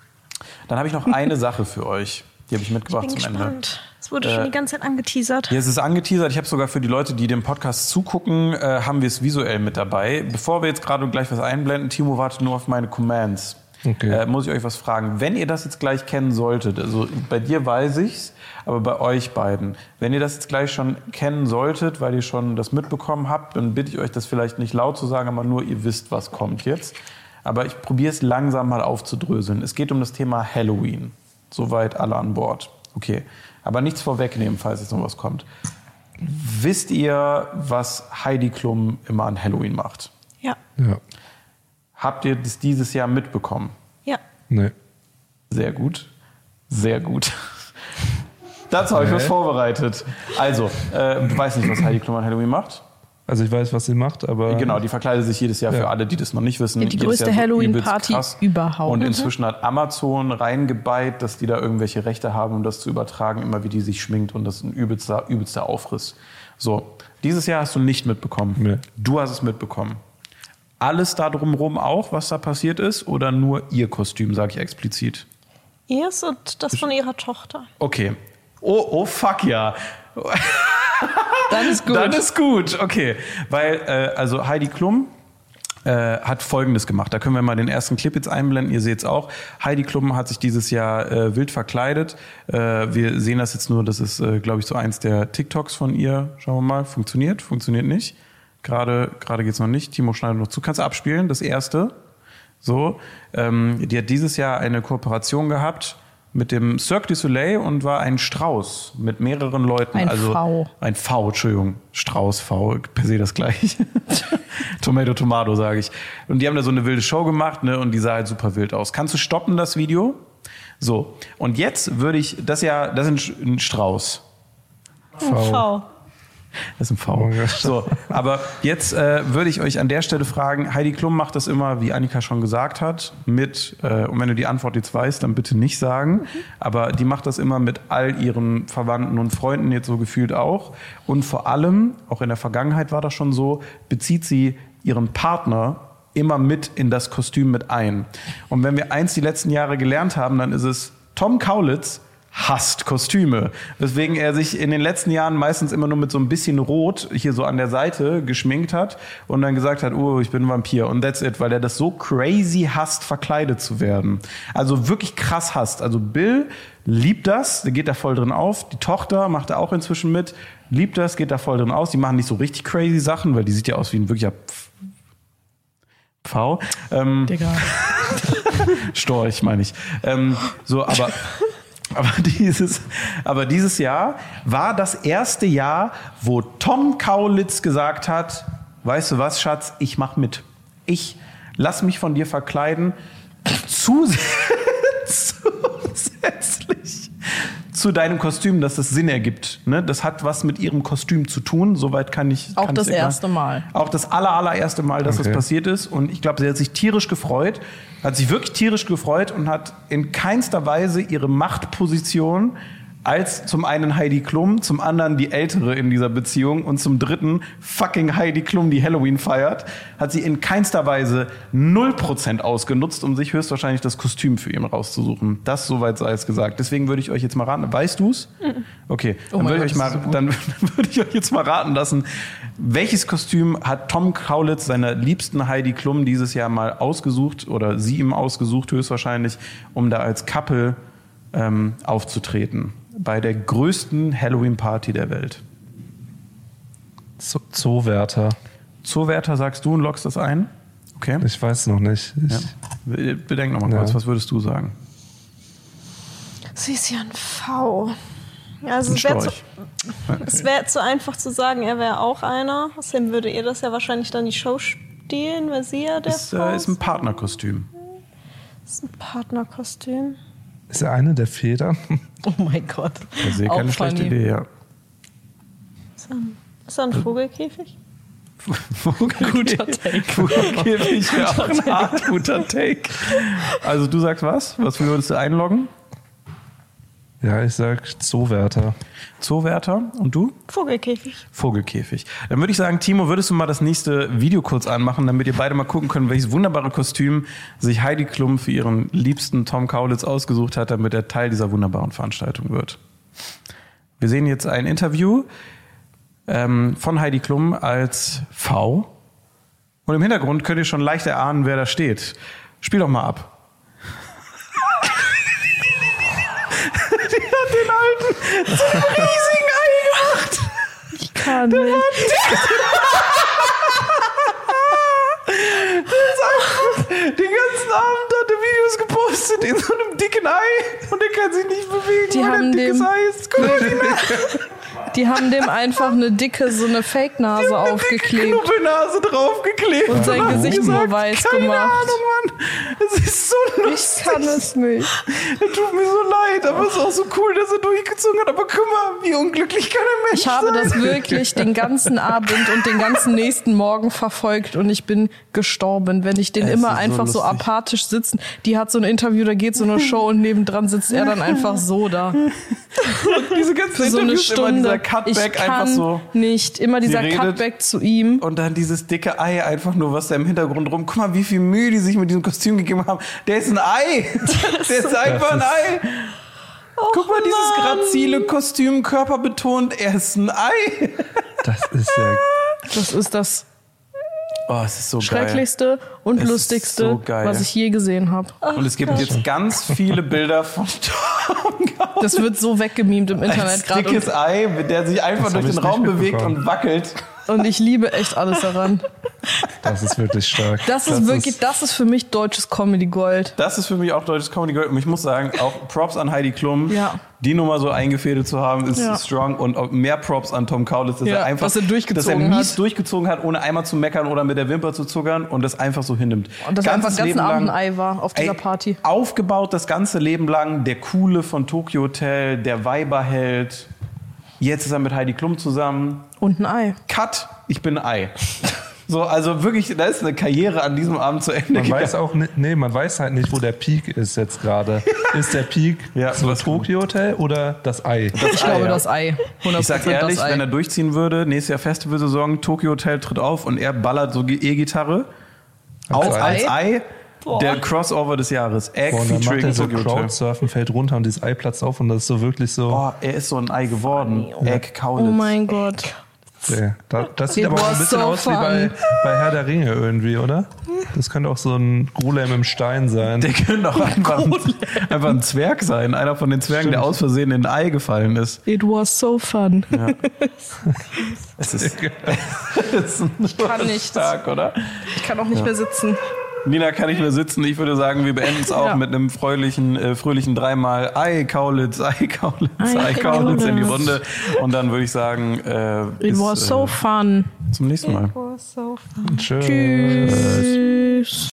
Dann habe ich noch eine Sache für euch. Die habe ich mitgebracht Bin zum Ende. gespannt. Es wurde schon die ganze Zeit angeteasert. Ja, es ist angeteasert. Ich habe sogar für die Leute, die dem Podcast zugucken, äh, haben wir es visuell mit dabei. Bevor wir jetzt gerade gleich was einblenden, Timo wartet nur auf meine Commands. Okay. Äh, muss ich euch was fragen. Wenn ihr das jetzt gleich kennen solltet, also bei dir weiß ich's, aber bei euch beiden, wenn ihr das jetzt gleich schon kennen solltet, weil ihr schon das mitbekommen habt, dann bitte ich euch, das vielleicht nicht laut zu sagen, aber nur ihr wisst, was kommt jetzt. Aber ich probiere es langsam mal aufzudröseln. Es geht um das Thema Halloween. Soweit alle an Bord. Okay. Aber nichts vorwegnehmen, falls jetzt noch was kommt. Wisst ihr, was Heidi Klum immer an Halloween macht? Ja, Ja. Habt ihr das dieses Jahr mitbekommen? ja. Nee. Sehr gut. Sehr gut. Dazu habe ich was vorbereitet. Also, äh, weiß nicht, was Heidi Klum an Halloween macht. Also ich weiß, was sie macht, aber. Genau, die verkleidet sich jedes Jahr für Ja. alle, die das noch nicht wissen. Die größte Halloween-Party überhaupt. Und inzwischen hat Amazon reingebeit, dass die da irgendwelche Rechte haben, um das zu übertragen, immer wie die sich schminkt. Und das ist ein übelster, übelster Aufriss. So, dieses Jahr hast du nicht mitbekommen. Nee. Du hast es mitbekommen. Alles da drumherum auch, was da passiert ist? Oder nur ihr Kostüm, sage ich explizit? Ihrs und das von ihrer Tochter. Okay. Oh, oh fuck ja. Dann ist gut. Dann ist gut, okay. Weil, äh, also Heidi Klum äh, hat Folgendes gemacht. Da können wir mal den ersten Clip jetzt einblenden. Ihr seht es auch. Heidi Klum hat sich dieses Jahr äh, wild verkleidet. Äh, wir sehen das jetzt nur. Das ist, äh, glaube ich, so eins der TikToks von ihr. Schauen wir mal. Funktioniert? Funktioniert nicht. Gerade, gerade geht's noch nicht. Timo schneidet noch zu. Kannst du abspielen? Das erste. So. Ähm, die hat dieses Jahr eine Kooperation gehabt mit dem Cirque du Soleil und war ein Strauß mit mehreren Leuten. Ein also V. ein V, Entschuldigung. Strauß V, per se das gleiche. Tomato, Tomato, sage ich. Und die haben da so eine wilde Show gemacht, ne? Und die sah halt super wild aus. Kannst du stoppen, das Video? So. Und jetzt würde ich, das ja, das ist ein Strauß. V. Das ist ein V. Oh. So, aber jetzt äh, würde ich euch an der Stelle fragen, Heidi Klum macht das immer, wie Annika schon gesagt hat, mit, äh, und wenn du die Antwort jetzt weißt, dann bitte nicht sagen, aber die macht das immer mit all ihren Verwandten und Freunden jetzt so gefühlt auch. Und vor allem, auch in der Vergangenheit war das schon so, bezieht sie ihren Partner immer mit in das Kostüm mit ein. Und wenn wir eins die letzten Jahre gelernt haben, dann ist es, Tom Kaulitz hasst Kostüme. Weswegen er sich in den letzten Jahren meistens immer nur mit so ein bisschen Rot hier so an der Seite geschminkt hat und dann gesagt hat, oh, ich bin ein Vampir und that's it, weil er das so crazy hasst, verkleidet zu werden. Also wirklich krass hasst. Also Bill liebt das, der geht da voll drin auf. Die Tochter macht da auch inzwischen mit, liebt das, geht da voll drin aus. Die machen nicht so richtig crazy Sachen, weil die sieht ja aus wie ein wirklicher Pf- Pfau. Ähm, Digga. Storch, meine ich. Ähm, so, aber, aber, dieses, aber dieses Jahr war das erste Jahr, wo Tom Kaulitz gesagt hat, weißt du was, Schatz, ich mach mit. Ich lass mich von dir verkleiden. Zus zusätzlich zu deinem Kostüm, dass es Sinn ergibt. Ne? Das hat was mit ihrem Kostüm zu tun. Soweit kann ich. Auch kann das erste Mal. Auch das aller, allererste Mal, dass Okay. das passiert ist. Und ich glaube, sie hat sich tierisch gefreut, hat sich wirklich tierisch gefreut und hat in keinster Weise ihre Machtposition als zum einen Heidi Klum, zum anderen die Ältere in dieser Beziehung und zum dritten fucking Heidi Klum, die Halloween feiert, hat sie in keinster Weise 0% ausgenutzt, um sich höchstwahrscheinlich das Kostüm für ihn rauszusuchen. Das soweit sei es gesagt. Deswegen würde ich euch jetzt mal raten. Weißt du's? Okay, dann mein würde ich, euch Gott, mal- das ist dann würde ich euch jetzt mal raten lassen, welches Kostüm hat Tom Kaulitz seiner liebsten Heidi Klum dieses Jahr mal ausgesucht oder sie ihm ausgesucht höchstwahrscheinlich, um da als Couple ähm, aufzutreten bei der größten Halloween-Party der Welt. Zo- Zoowärter. Zoowärter sagst du und lockst das ein? Okay. Ich weiß noch nicht. Ich, Ja. Be- Bedenk noch mal Ja. kurz, was würdest du sagen? Sie ist ja ein V. Also Ein es wäre zu, es wär zu einfach zu sagen, er wäre auch einer. Außerdem würde ihr das ja wahrscheinlich dann die Show stehlen, weil sie ja der Ist, äh, ist ein Partnerkostüm. ist ein Partnerkostüm. Ist er eine der Federn? Oh mein Gott. Ich sehe keine schlechte funny. Idee, ja. Ist er ein, ist er ein Vogelkäfig? Guter Take. Vogelkäfig wäre auch ein hart guter Take. Also du sagst was? Was würdest du einloggen? Ja, ich sag Zoowärter. Zoowärter und du? Vogelkäfig. Vogelkäfig. Dann würde ich sagen, Timo, würdest du mal das nächste Video kurz anmachen, damit ihr beide mal gucken könnt, welches wunderbare Kostüm sich Heidi Klum für ihren liebsten Tom Kaulitz ausgesucht hat, damit er Teil dieser wunderbaren Veranstaltung wird. Wir sehen jetzt ein Interview ähm, von Heidi Klum als V. Und im Hintergrund könnt ihr schon leicht erahnen, wer da steht. Spiel doch mal ab. Die hat den alten zum riesigen Ei gemacht. Ich kann nicht. Den ganzen Abend hat er Videos gepostet in so einem dicken Ei und er kann sich nicht bewegen, Die weil er haben ein dickes dem- Ei ist. Guck mal, die Die haben dem einfach eine dicke, so eine Fake-Nase aufgeklebt. Knubbelnase draufgeklebt. Und sein haben Gesicht gesagt, nur weiß Keine gemacht. Ahnung, Mann. Es ist so lustig. Ich kann es nicht. Er tut mir so leid, aber es ist auch so cool, dass er durchgezogen hat. Aber guck mal, wie unglücklich kann ein Mensch Ich habe sein. das wirklich den ganzen Abend und den ganzen nächsten Morgen verfolgt und ich bin gestorben, wenn ich den Es immer so einfach so, lustig. apathisch sitzen. Die hat so ein Interview, da geht so eine Show und nebendran sitzt er dann einfach so da. Diese ganzen Für so eine immer dieser. Cutback ich kann einfach so. nicht. Immer dieser Cutback zu ihm. Und dann dieses dicke Ei einfach nur, was da im Hintergrund rum. Guck mal, wie viel Mühe die sich mit diesem Kostüm gegeben haben. Der ist ein Ei. Der ist einfach ein Ei. Guck mal, dieses grazile Kostüm, körperbetont. Er ist ein Ei. Das ist ja. Das ist das Oh, es ist so geil. Schrecklichste und Es Lustigste, so geil. was ich je gesehen habe. Und es gibt jetzt ganz viele Bilder von Tom. Das wird so weggemimt im Internet gerade. dickes Und, Ei, der sich einfach Das durch den Raum bewegt und wackelt. Und ich liebe echt alles daran. Das ist wirklich stark. Das ist wirklich, das ist für mich deutsches Comedy Gold. Das ist für mich auch deutsches Comedy Gold. Und ich muss sagen, auch Props an Heidi Klum. Ja. Die Nummer so eingefädelt zu haben, ist Ja. strong. Und auch mehr Props an Tom Kaulitz, dass Ja, er einfach, dass er durchgezogen dass er mies hat. durchgezogen hat, ohne einmal zu meckern oder mit der Wimper zu zuckern und das einfach so hinnimmt. Und das Ganzes einfach den Leben ganzen Abend lang- ein Ei war auf dieser Ey, Party. Aufgebaut das ganze Leben lang, der Coole von Tokyo Hotel, der Weiberheld. Jetzt ist er mit Heidi Klum zusammen. Und ein Ei. Cut, ich bin Ei. So, also wirklich, da ist eine Karriere an diesem Abend zu Ende Man gegangen. weiß auch nicht, nee, man weiß halt nicht, wo der Peak ist jetzt gerade. Ist der Peak Ja, so was- Tokyo Hotel oder das Ei? Ich glaube, ja. das Ei. 100% Ich sag ehrlich, das Ei. wenn er durchziehen würde, nächstes Jahr Festivalsaison, Tokyo Hotel tritt auf und er ballert so E-Gitarre. Auch Ei? als Ei. Der Crossover des Jahres. Egg Boah, und macht featuring er so. Crowdsurfen, fällt runter und dieses Ei platzt auf und das ist so wirklich so. Oh, er ist so ein Ei geworden. Egg Kaulitz. oh mein Gott. Okay. Da, das sieht aber auch ein bisschen so aus wie bei, fun. bei Herr der Ringe irgendwie, oder? Das könnte auch so ein Golem im Stein sein. Der könnte auch einfach ein, einfach ein Zwerg sein. Einer von den Zwergen, der aus Versehen in ein Ei gefallen ist. It was so fun. Es ist, es ist nur kann nicht. stark, oder? Ich kann auch nicht mehr sitzen. Nina kann nicht mehr sitzen. Ich würde sagen, wir beenden es auch Ja. mit einem fröhlichen, äh, fröhlichen dreimal Ei Kaulitz, Ei Kaulitz, Ei Kaulitz in die. Runde. Und dann würde ich sagen, äh, It bis, was so äh, fun. zum nächsten Mal. Oh, so fun. Tschüss. Tschüss.